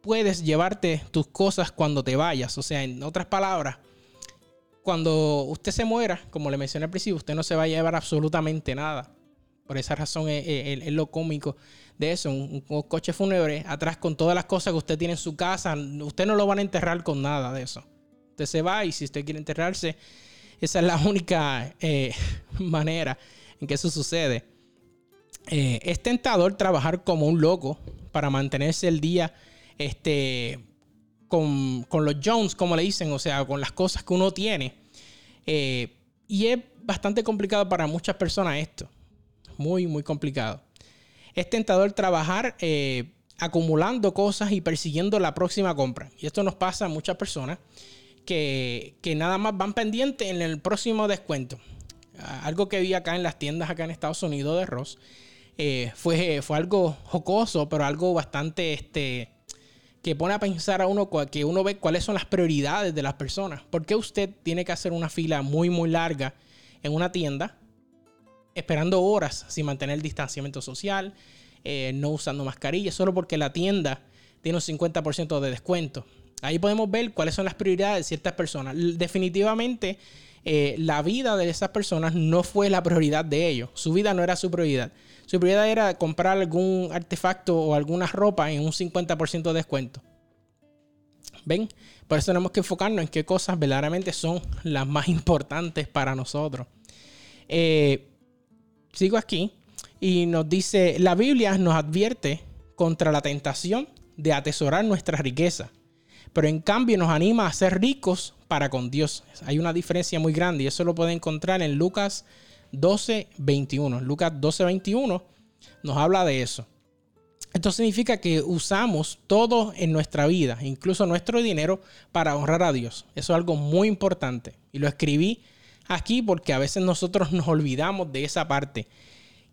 puedes llevarte tus cosas cuando te vayas. O sea, en otras palabras, cuando usted se muera, como le mencioné al principio, usted no se va a llevar absolutamente nada. Por esa razón es, lo cómico de eso. Un, coche fúnebre atrás con todas las cosas que usted tiene en su casa. Usted no lo van a enterrar con nada de eso. Usted se va y si usted quiere enterrarse, esa es la única eh, manera en que eso sucede. Eh, es tentador trabajar como un loco para mantenerse el día este, con, los Jones, como le dicen, o sea, con las cosas que uno tiene. Eh, y es bastante complicado para muchas personas esto. Muy, muy complicado. Es tentador trabajar eh, acumulando cosas y persiguiendo la próxima compra. Y esto nos pasa a muchas personas que, nada más van pendientes en el próximo descuento. Algo que vi acá en las tiendas acá en Estados Unidos de Ross. Eh, fue, fue algo jocoso, pero algo bastante este, que pone a pensar a uno que uno ve cuáles son las prioridades de las personas. ¿Por qué usted tiene que hacer una fila muy, muy larga en una tienda esperando horas sin mantener el distanciamiento social, eh, no usando mascarilla, solo porque la tienda tiene un 50% de descuento? Ahí podemos ver cuáles son las prioridades de ciertas personas. Definitivamente eh, la vida de esas personas no fue la prioridad de ellos. Su vida no era su prioridad. Su prioridad era comprar algún artefacto o alguna ropa en un 50% de descuento. ¿Ven? Por eso tenemos que enfocarnos en qué cosas verdaderamente son las más importantes para nosotros. Eh, sigo aquí y nos dice, la Biblia nos advierte contra la tentación de atesorar nuestra riqueza, pero en cambio nos anima a ser ricos para con Dios. Hay una diferencia muy grande y eso lo puede encontrar en Lucas 12, 21. Lucas 12, 21 nos habla de eso. Esto significa que usamos todo en nuestra vida, incluso nuestro dinero, para honrar a Dios. Eso es algo muy importante. Y lo escribí aquí porque a veces nosotros nos olvidamos de esa parte.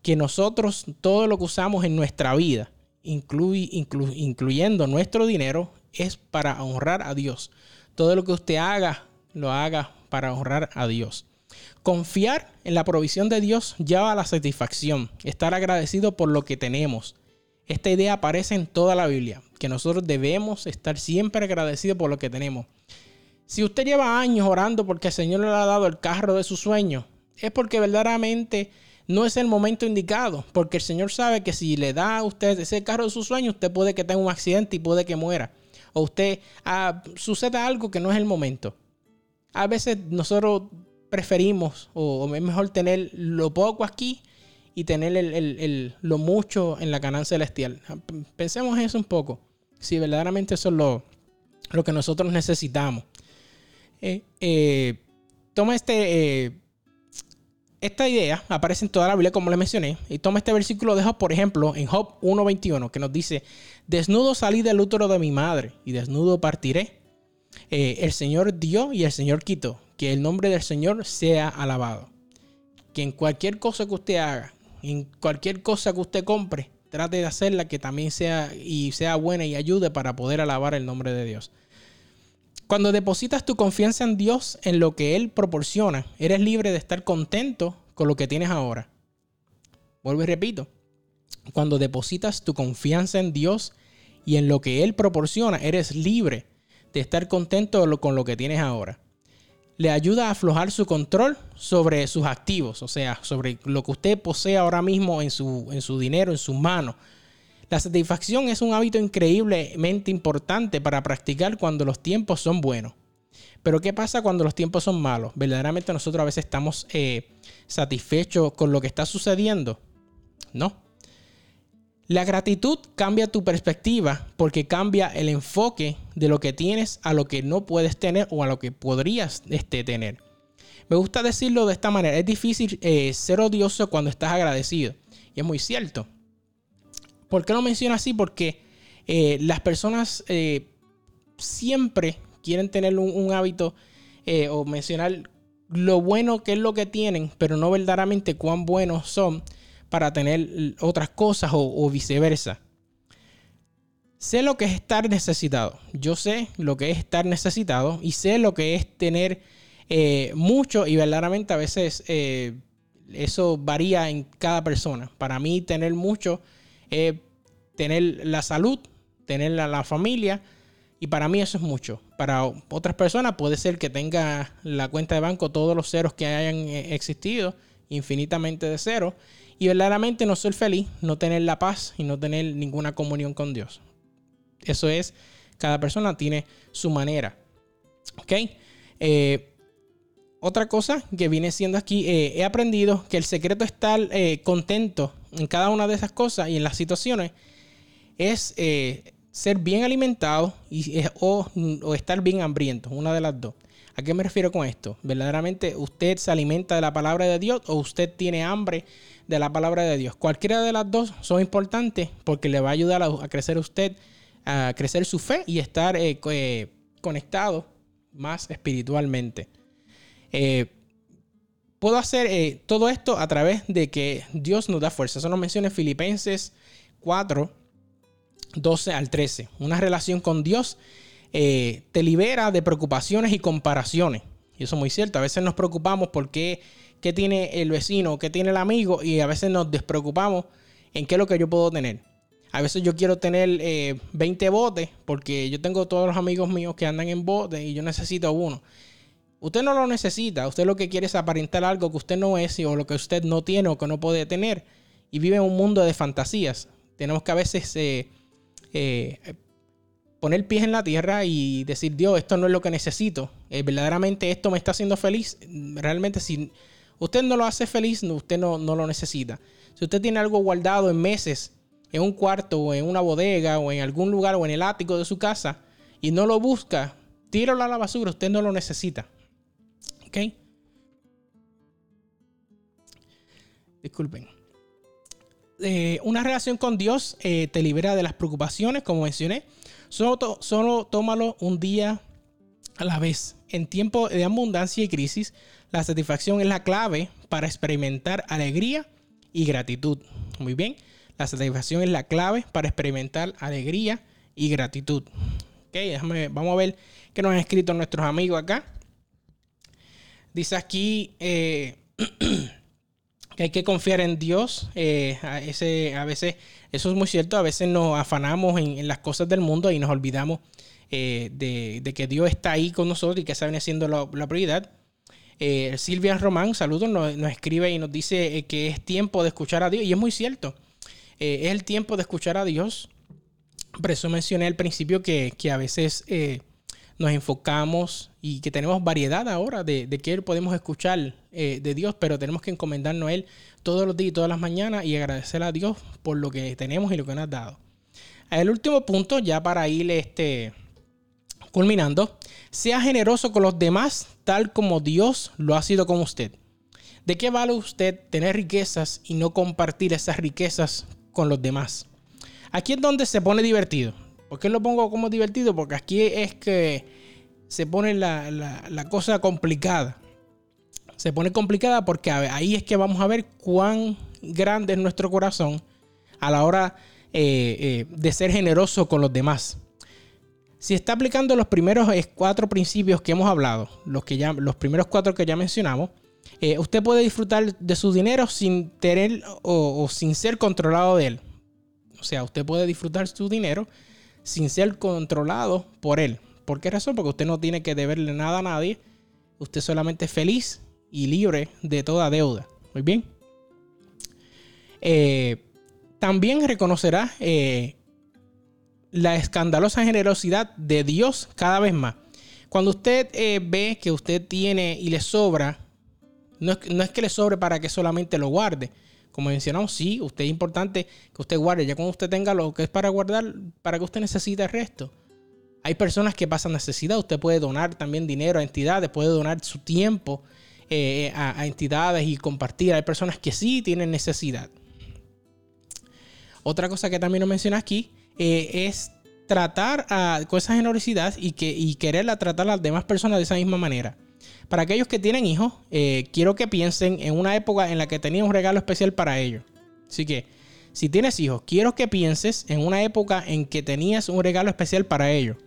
Que nosotros todo lo que usamos en nuestra vida, incluyendo nuestro dinero, es para honrar a Dios. Todo lo que usted haga, lo haga para honrar a Dios. Confiar en la provisión de Dios lleva a la satisfacción, estar agradecido por lo que tenemos. Esta idea aparece en toda la Biblia, que nosotros debemos estar siempre agradecidos por lo que tenemos. Si usted lleva años orando porque el Señor le ha dado el carro de su sueño, es porque verdaderamente no es el momento indicado, porque el Señor sabe que si le da a usted ese carro de su sueño, usted puede que tenga un accidente y puede que muera. O usted ah, suceda algo que no es el momento. A veces nosotros preferimos o, es mejor tener lo poco aquí y tener lo mucho en la ganancia celestial. Pensemos eso un poco. Si verdaderamente eso es lo, lo que nosotros necesitamos. Eh, eh, toma este. Eh, esta idea aparece en toda la Biblia, como le mencioné, y toma este versículo de Job, por ejemplo, en Job 1.21, que nos dice, desnudo salí del útero de mi madre, y desnudo partiré. el Señor dio y el Señor quitó que el nombre del Señor sea alabado. Que en cualquier cosa que usted haga, en cualquier cosa que usted compre, trate de hacerla que también sea y sea buena y ayude para poder alabar el nombre de Dios. Cuando depositas tu confianza en Dios, en lo que Él proporciona, eres libre de estar contento con lo que tienes ahora. Vuelvo y repito. Cuando depositas tu confianza en Dios y en lo que Él proporciona, eres libre de estar contento con lo que tienes ahora le ayuda a aflojar su control sobre sus activos, o sea, sobre lo que usted posee ahora mismo en su, en su dinero, en sus manos. La satisfacción es un hábito increíblemente importante para practicar cuando los tiempos son buenos. Pero ¿qué pasa cuando los tiempos son malos? ¿Verdaderamente nosotros a veces estamos eh, satisfechos con lo que está sucediendo? No. La gratitud cambia tu perspectiva porque cambia el enfoque de lo que tienes a lo que no puedes tener o a lo que podrías este, tener. Me gusta decirlo de esta manera. Es difícil eh, ser odioso cuando estás agradecido. Y es muy cierto. ¿Por qué lo menciono así? Porque eh, las personas eh, siempre quieren tener un hábito o mencionar lo bueno que es lo que tienen, pero no verdaderamente cuán buenos son para tener otras cosas o, viceversa. Sé lo que es estar necesitado. Yo sé lo que es estar necesitado y sé lo que es tener eh, mucho y verdaderamente a veces eh, eso varía en cada persona. Para mí tener mucho es tener la salud, tener la, la, familia y para mí eso es mucho. Para otras personas puede ser que tenga la cuenta de banco todos los ceros que hayan eh, existido, infinitamente de cero y verdaderamente no ser feliz, no tener la paz y no tener ninguna comunión con Dios. Eso es, cada persona tiene su manera. ¿Ok? Eh, otra cosa que viene siendo aquí, eh, he aprendido que el secreto es estar eh, contento en cada una de esas cosas y en las situaciones es ser bien alimentado o, o, estar bien hambriento, una de las dos. ¿A qué me refiero con esto? ¿Verdaderamente usted se alimenta de la palabra de Dios o usted tiene hambre de la palabra de Dios. Cualquiera de las dos son importantes porque le va a ayudar a, crecer usted, a crecer su fe y estar eh, eh, conectado más espiritualmente. Eh, puedo hacer todo esto a través de que Dios nos da fuerza. Eso nos menciona en Filipenses 4, 12 al 13. Una relación con Dios te libera de preocupaciones y comparaciones. Y eso es muy cierto. A veces nos preocupamos porque qué tiene el vecino, qué tiene el amigo y a veces nos despreocupamos en qué es lo que yo puedo tener. A veces yo quiero tener 20 eh, botes porque yo tengo todos los amigos míos que andan en botes y yo necesito uno. Usted no lo necesita, usted lo que quiere es aparentar algo que usted no es o lo que usted no tiene o que no puede tener. Y vive en un mundo de fantasías. Tenemos que a veces eh, eh, poner pies en la tierra y decir, Dios, esto no es lo que necesito. Eh, verdaderamente esto me está haciendo feliz. Realmente si usted no lo hace feliz, usted no, no lo necesita. Si usted tiene algo guardado en meses, en un cuarto o en una bodega o en algún lugar o en el ático de su casa y no lo busca, tíralo a la basura, usted no lo necesita. ¿Ok? Disculpen. Eh, una relación con Dios eh, te libera de las preocupaciones, como mencioné. Solo, solo tómalo un día a la vez. En tiempo de abundancia y crisis, la satisfacción es la clave para experimentar alegría y gratitud. Muy bien. La satisfacción es la clave para experimentar alegría y gratitud. Ok, vamos a ver qué nos han escrito nuestros amigos acá. Dice aquí eh, hay que confiar en Dios. Eh, a, veces, eso es muy cierto, a veces nos afanamos en, las cosas del mundo y nos olvidamos eh, de, que Dios está ahí con nosotros y que esa viene siendo la, prioridad. Silvia Román, saludos, nos, escribe y nos dice que es tiempo de escuchar a Dios. Y es muy cierto, es el tiempo de escuchar a Dios. Por eso mencioné al principio que a veces nos enfocamos y que tenemos variedad ahora de, de que podemos escuchar eh, de Dios, pero tenemos que encomendarnos a Él todos los días y todas las mañanas y agradecer a Dios por lo que tenemos y lo que nos ha dado. El último punto, ya para ir este, culminando, sea generoso con los demás tal como Dios lo ha sido con usted. ¿De qué vale usted tener riquezas y no compartir esas riquezas con los demás? Aquí es donde se pone divertido. ¿Por qué lo pongo como divertido? Porque aquí es que se pone la, cosa complicada. Se pone complicada porque ahí es que vamos a ver cuán grande es nuestro corazón a la hora eh, eh, de ser generoso con los demás. Si está aplicando los primeros eh, cuatro principios que hemos hablado, los, que ya, los primeros cuatro que ya mencionamos, usted puede disfrutar de su dinero sin tener o sin ser controlado de él. O sea, usted puede disfrutar su dinero sin ser controlado por él. ¿Por qué razón? Porque usted no tiene que deberle nada a nadie. Usted solamente es feliz y libre de toda deuda. Muy bien. Eh, también reconocerá eh, la escandalosa generosidad de Dios cada vez más. Cuando usted eh, ve que usted tiene y le sobra, no es, no es que le sobre para que solamente lo guarde, como mencionamos, sí, usted es importante que usted guarde. Ya cuando usted tenga lo que es para guardar, para que usted necesite el resto. Hay personas que pasan necesidad. Usted puede donar también dinero a entidades, puede donar su tiempo eh, a, entidades y compartir. Hay personas que sí tienen necesidad. Otra cosa que también nos menciona aquí eh, es tratar a, con esa generosidad y, que, y quererla tratar a las demás personas de esa misma manera. Para aquellos que tienen hijos, eh, quiero que piensen en una época en la que tenía un regalo especial para ellos. Así que, si tienes hijos, quiero que pienses en una época en que tenías un regalo especial para ellos.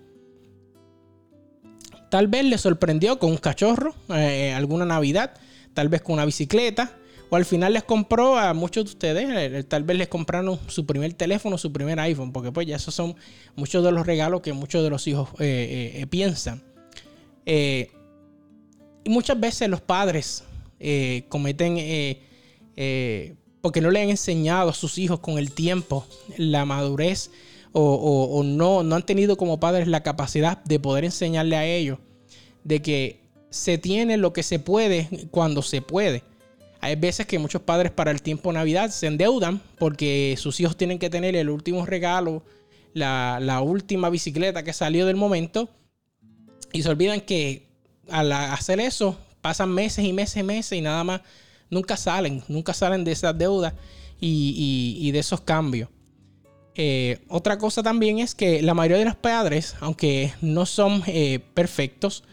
Tal vez les sorprendió con un cachorro, eh, alguna Navidad, tal vez con una bicicleta, o al final les compró a muchos de ustedes, eh, tal vez les compraron su primer teléfono, su primer iPhone, porque pues ya esos son muchos de los regalos que muchos de los hijos piensan. Muchas veces los padres eh, cometen, eh, eh, porque no le han enseñado a sus hijos con el tiempo la madurez o, no, no han tenido como padres la capacidad de poder enseñarle a ellos de que se tiene lo que se puede cuando se puede. Hay veces que muchos padres para el tiempo de Navidad se endeudan porque sus hijos tienen que tener el último regalo, la última bicicleta que salió del momento y se olvidan que al hacer eso, pasan meses y meses y meses y nada más, nunca salen, nunca salen de esas deudas y, de esos cambios. Eh, otra cosa también es que la mayoría de los padres, aunque no son eh, perfectos,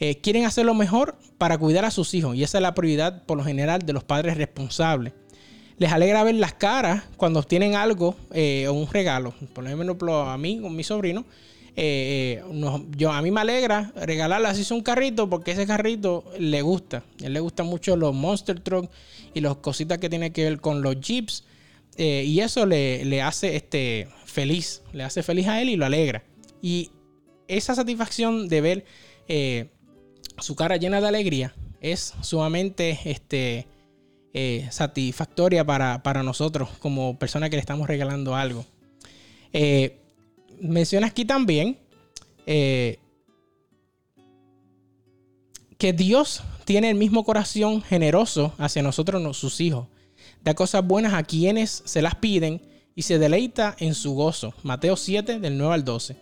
eh, quieren hacer lo mejor para cuidar a sus hijos. Y esa es la prioridad por lo general de los padres responsables. Les alegra ver las caras cuando obtienen algo o un regalo. Por ejemplo, a mí con mi sobrino, eh, yo, a mí me alegra regalarle así un carrito porque ese carrito le gusta. Él le gustan mucho los Monster Truck y las cositas que tienen que ver con los Jeeps. Eh, y eso le, hace este, feliz. Le hace feliz a él y lo alegra. Y esa satisfacción de ver eh, su cara llena de alegría es sumamente este, eh, satisfactoria para, nosotros como personas que le estamos regalando algo. Eh, menciona aquí también eh, que Dios tiene el mismo corazón generoso hacia nosotros, sus hijos. Da cosas buenas a quienes se las piden y se deleita en su gozo. Mateo 7, del 9 al 12.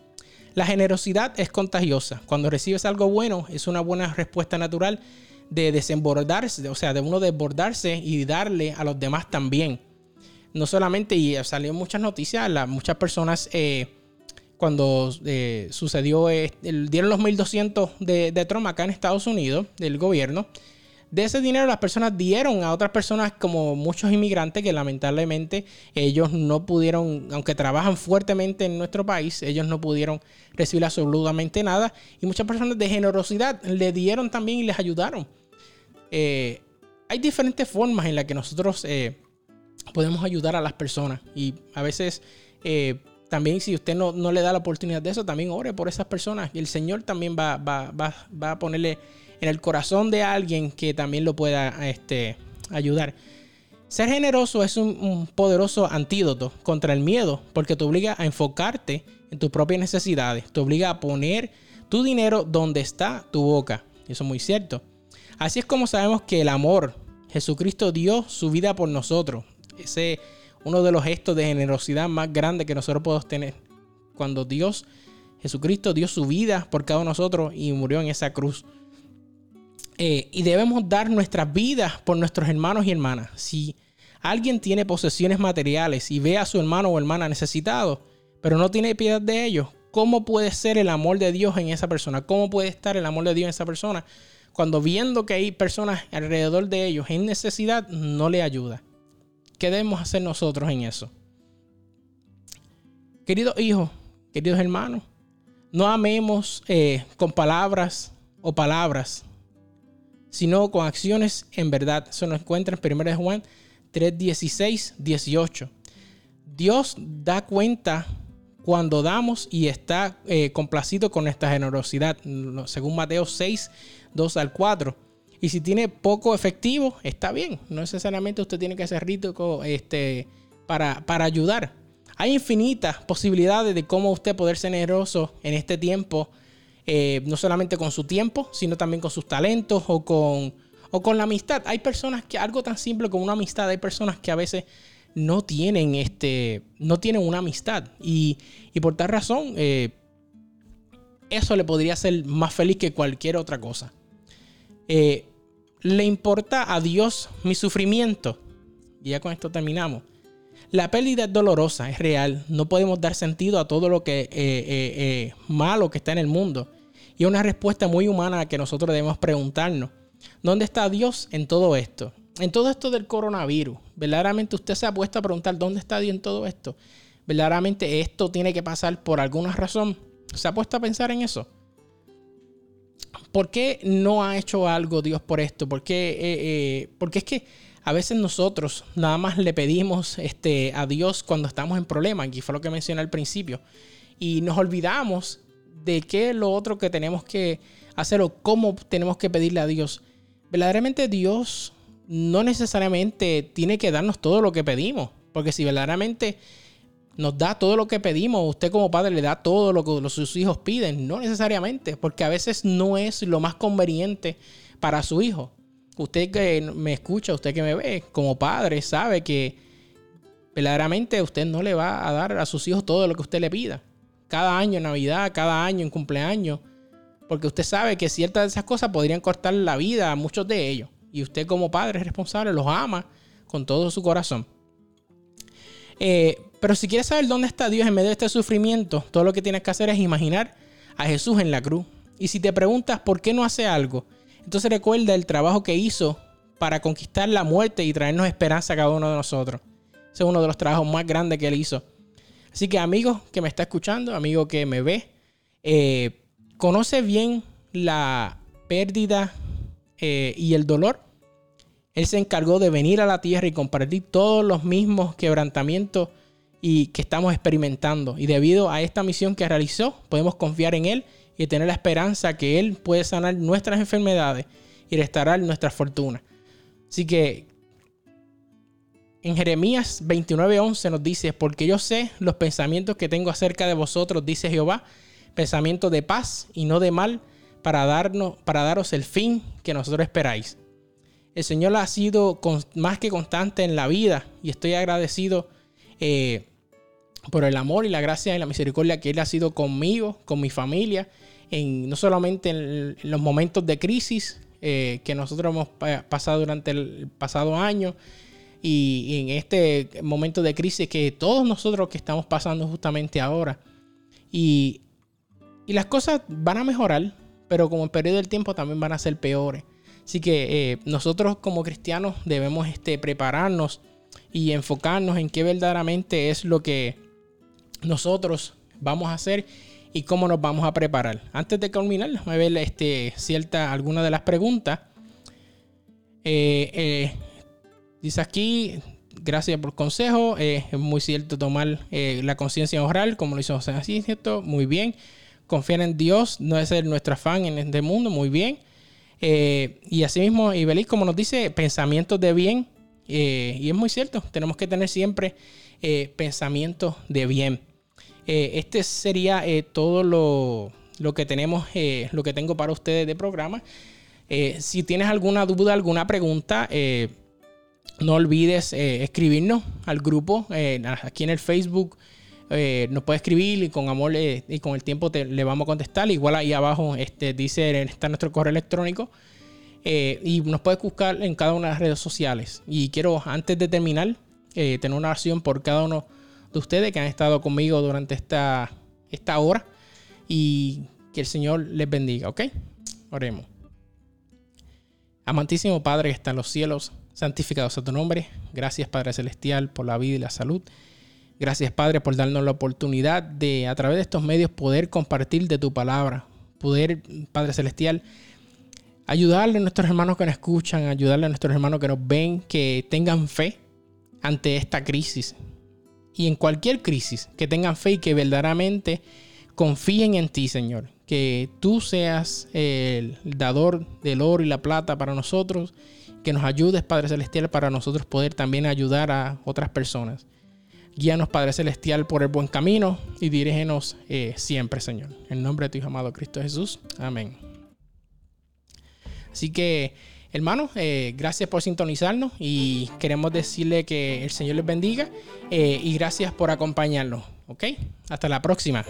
La generosidad es contagiosa. Cuando recibes algo bueno, es una buena respuesta natural de desembordarse, o sea, de uno desbordarse y darle a los demás también. No solamente, y salió muchas noticias, muchas personas eh, cuando eh, sucedió, eh, dieron los 1.200 de, de Trump acá en Estados Unidos, del gobierno, de ese dinero las personas dieron a otras personas como muchos inmigrantes que lamentablemente ellos no pudieron, aunque trabajan fuertemente en nuestro país, ellos no pudieron recibir absolutamente nada. Y muchas personas de generosidad le dieron también y les ayudaron. Eh, hay diferentes formas en las que nosotros eh, podemos ayudar a las personas. Y a veces también si usted no, le da la oportunidad de eso, también ore por esas personas y el Señor también va, va, va, va a ponerle en el corazón de alguien que también lo pueda este, ayudar. Ser generoso es un, poderoso antídoto contra el miedo porque te obliga a enfocarte en tus propias necesidades, te obliga a poner tu dinero donde está tu boca. Eso es muy cierto. Así es como sabemos que el amor, Jesucristo dio su vida por nosotros. Ese es uno de los gestos de generosidad más grandes que nosotros podemos tener. Cuando Dios, Jesucristo dio su vida por cada uno de nosotros y murió en esa cruz. Eh, y debemos dar nuestras vidas por nuestros hermanos y hermanas. Si alguien tiene posesiones materiales y ve a su hermano o hermana necesitado, pero no tiene piedad de ellos, ¿cómo puede ser el amor de Dios en esa persona? ¿Cómo puede estar el amor de Dios en esa persona cuando viendo que hay personas alrededor de ellos en necesidad, no le ayuda? ¿Qué debemos hacer nosotros en eso? Queridos hijos, queridos hermanos, no amemos eh, con palabras o palabras sino con acciones en verdad. Eso nos encuentra en 1 Juan 3, 16, 18. Dios da cuenta cuando damos y está eh, complacido con nuestra generosidad, según Mateo 6, 2 al 4. Y si tiene poco efectivo, está bien. No necesariamente usted tiene que ser rico este, para, para ayudar. Hay infinitas posibilidades de cómo usted poder ser generoso en este tiempo eh, no solamente con su tiempo, sino también con sus talentos o con, o con la amistad. Hay personas que algo tan simple como una amistad, hay personas que a veces no tienen, este, no tienen una amistad y, por tal razón eh, eso le podría hacer más feliz que cualquier otra cosa. Eh, le importa a Dios mi sufrimiento. Y ya con esto terminamos. La pérdida es dolorosa, es real. No podemos dar sentido a todo lo que malo que está en el mundo. Y una respuesta muy humana que nosotros debemos preguntarnos. ¿Dónde está Dios en todo esto? En todo esto del coronavirus. Verdaderamente usted se ha puesto a preguntar dónde está Dios en todo esto. Verdaderamente esto tiene que pasar por alguna razón. ¿Se ha puesto a pensar en eso? ¿Por qué no ha hecho algo Dios por esto? ¿Por qué, eh, eh, porque es que a veces nosotros nada más le pedimos este, a Dios cuando estamos en problemas, y fue lo que mencioné al principio, y nos olvidamos de qué es lo otro que tenemos que hacer o cómo tenemos que pedirle a Dios. Verdaderamente Dios no necesariamente tiene que darnos todo lo que pedimos, porque si verdaderamente nos da todo lo que pedimos, usted como padre le da todo lo que sus hijos piden, no necesariamente, porque a veces no es lo más conveniente para su hijo. Usted que me escucha, usted que me ve, como padre, sabe que verdaderamente usted no le va a dar a sus hijos todo lo que usted le pida cada año en Navidad, cada año en cumpleaños, porque usted sabe que ciertas de esas cosas podrían cortar la vida a muchos de ellos. Y usted como padre responsable los ama con todo su corazón. Eh, pero si quieres saber dónde está Dios en medio de este sufrimiento, todo lo que tienes que hacer es imaginar a Jesús en la cruz. Y si te preguntas por qué no hace algo, entonces recuerda el trabajo que hizo para conquistar la muerte y traernos esperanza a cada uno de nosotros. Ese es uno de los trabajos más grandes que él hizo. Así que amigo que me está escuchando, amigo que me ve, eh, conoce bien la pérdida eh, y el dolor. Él se encargó de venir a la tierra y compartir todos los mismos quebrantamientos y que estamos experimentando. Y debido a esta misión que realizó, podemos confiar en Él y tener la esperanza que Él puede sanar nuestras enfermedades y restaurar nuestra fortuna. Así que en Jeremías 29:11 nos dice, porque yo sé los pensamientos que tengo acerca de vosotros, dice Jehová, pensamientos de paz y no de mal, para, darnos, para daros el fin que nosotros esperáis. El Señor ha sido más que constante en la vida y estoy agradecido eh, por el amor y la gracia y la misericordia que Él ha sido conmigo, con mi familia, en, no solamente en, los momentos de crisis eh, que nosotros hemos pasado durante el pasado año y, en este momento de crisis que todos nosotros que estamos pasando justamente ahora. Y, y las cosas van a mejorar, pero como el periodo del tiempo también van a ser peores. Así que eh, nosotros como cristianos debemos este, prepararnos y enfocarnos en qué verdaderamente es lo que nosotros vamos a hacer y cómo nos vamos a preparar. Antes de culminar, a ver este, cierta, alguna de las preguntas. Eh, eh, dice aquí, gracias por el consejo. es muy cierto tomar la conciencia oral, como lo hizo José así, ¿cierto? Muy bien confiar en Dios no es ser nuestro afán en este mundo, muy bien. Eh, y asimismo, Ibeliz, como nos dice, pensamientos de bien. Eh, y es muy cierto, tenemos que tener siempre eh, pensamientos de bien. este sería todo lo, lo, que tenemos, lo que tengo para ustedes de programa. si tienes alguna duda, alguna pregunta, no olvides escribirnos al grupo aquí en el Facebook eh, nos puede escribir y con amor eh, y con el tiempo le vamos a contestar. Igual ahí abajo este, dice, está nuestro correo electrónico. Eh, y nos puede buscar en cada una de las redes sociales. Y quiero, antes de terminar, tener una oración por cada uno de ustedes que han estado conmigo durante esta, esta hora. Y que el Señor les bendiga, ¿ok? Oremos. Amantísimo Padre que está en los cielos, santificado sea tu nombre. Gracias Padre Celestial por la vida y la salud. Gracias Padre por darnos la oportunidad de a través de estos medios poder compartir de tu palabra, poder, Padre Celestial, ayudarle a nuestros hermanos que nos escuchan, ayudarle a nuestros hermanos que nos ven, que tengan fe ante esta crisis. Y en cualquier crisis, que tengan fe y que verdaderamente confíen en ti, Señor. Que tú seas el dador del oro y la plata para nosotros. Que nos ayudes, Padre Celestial, para nosotros poder también ayudar a otras personas. Guíanos, Padre Celestial, por el buen camino y dirígenos eh, siempre, Señor. En nombre de tu Hijo amado Cristo Jesús. Amén. Así que, hermanos, eh, gracias por sintonizarnos y queremos decirle que el Señor les bendiga eh, y gracias por acompañarnos. ¿Ok? Hasta la próxima.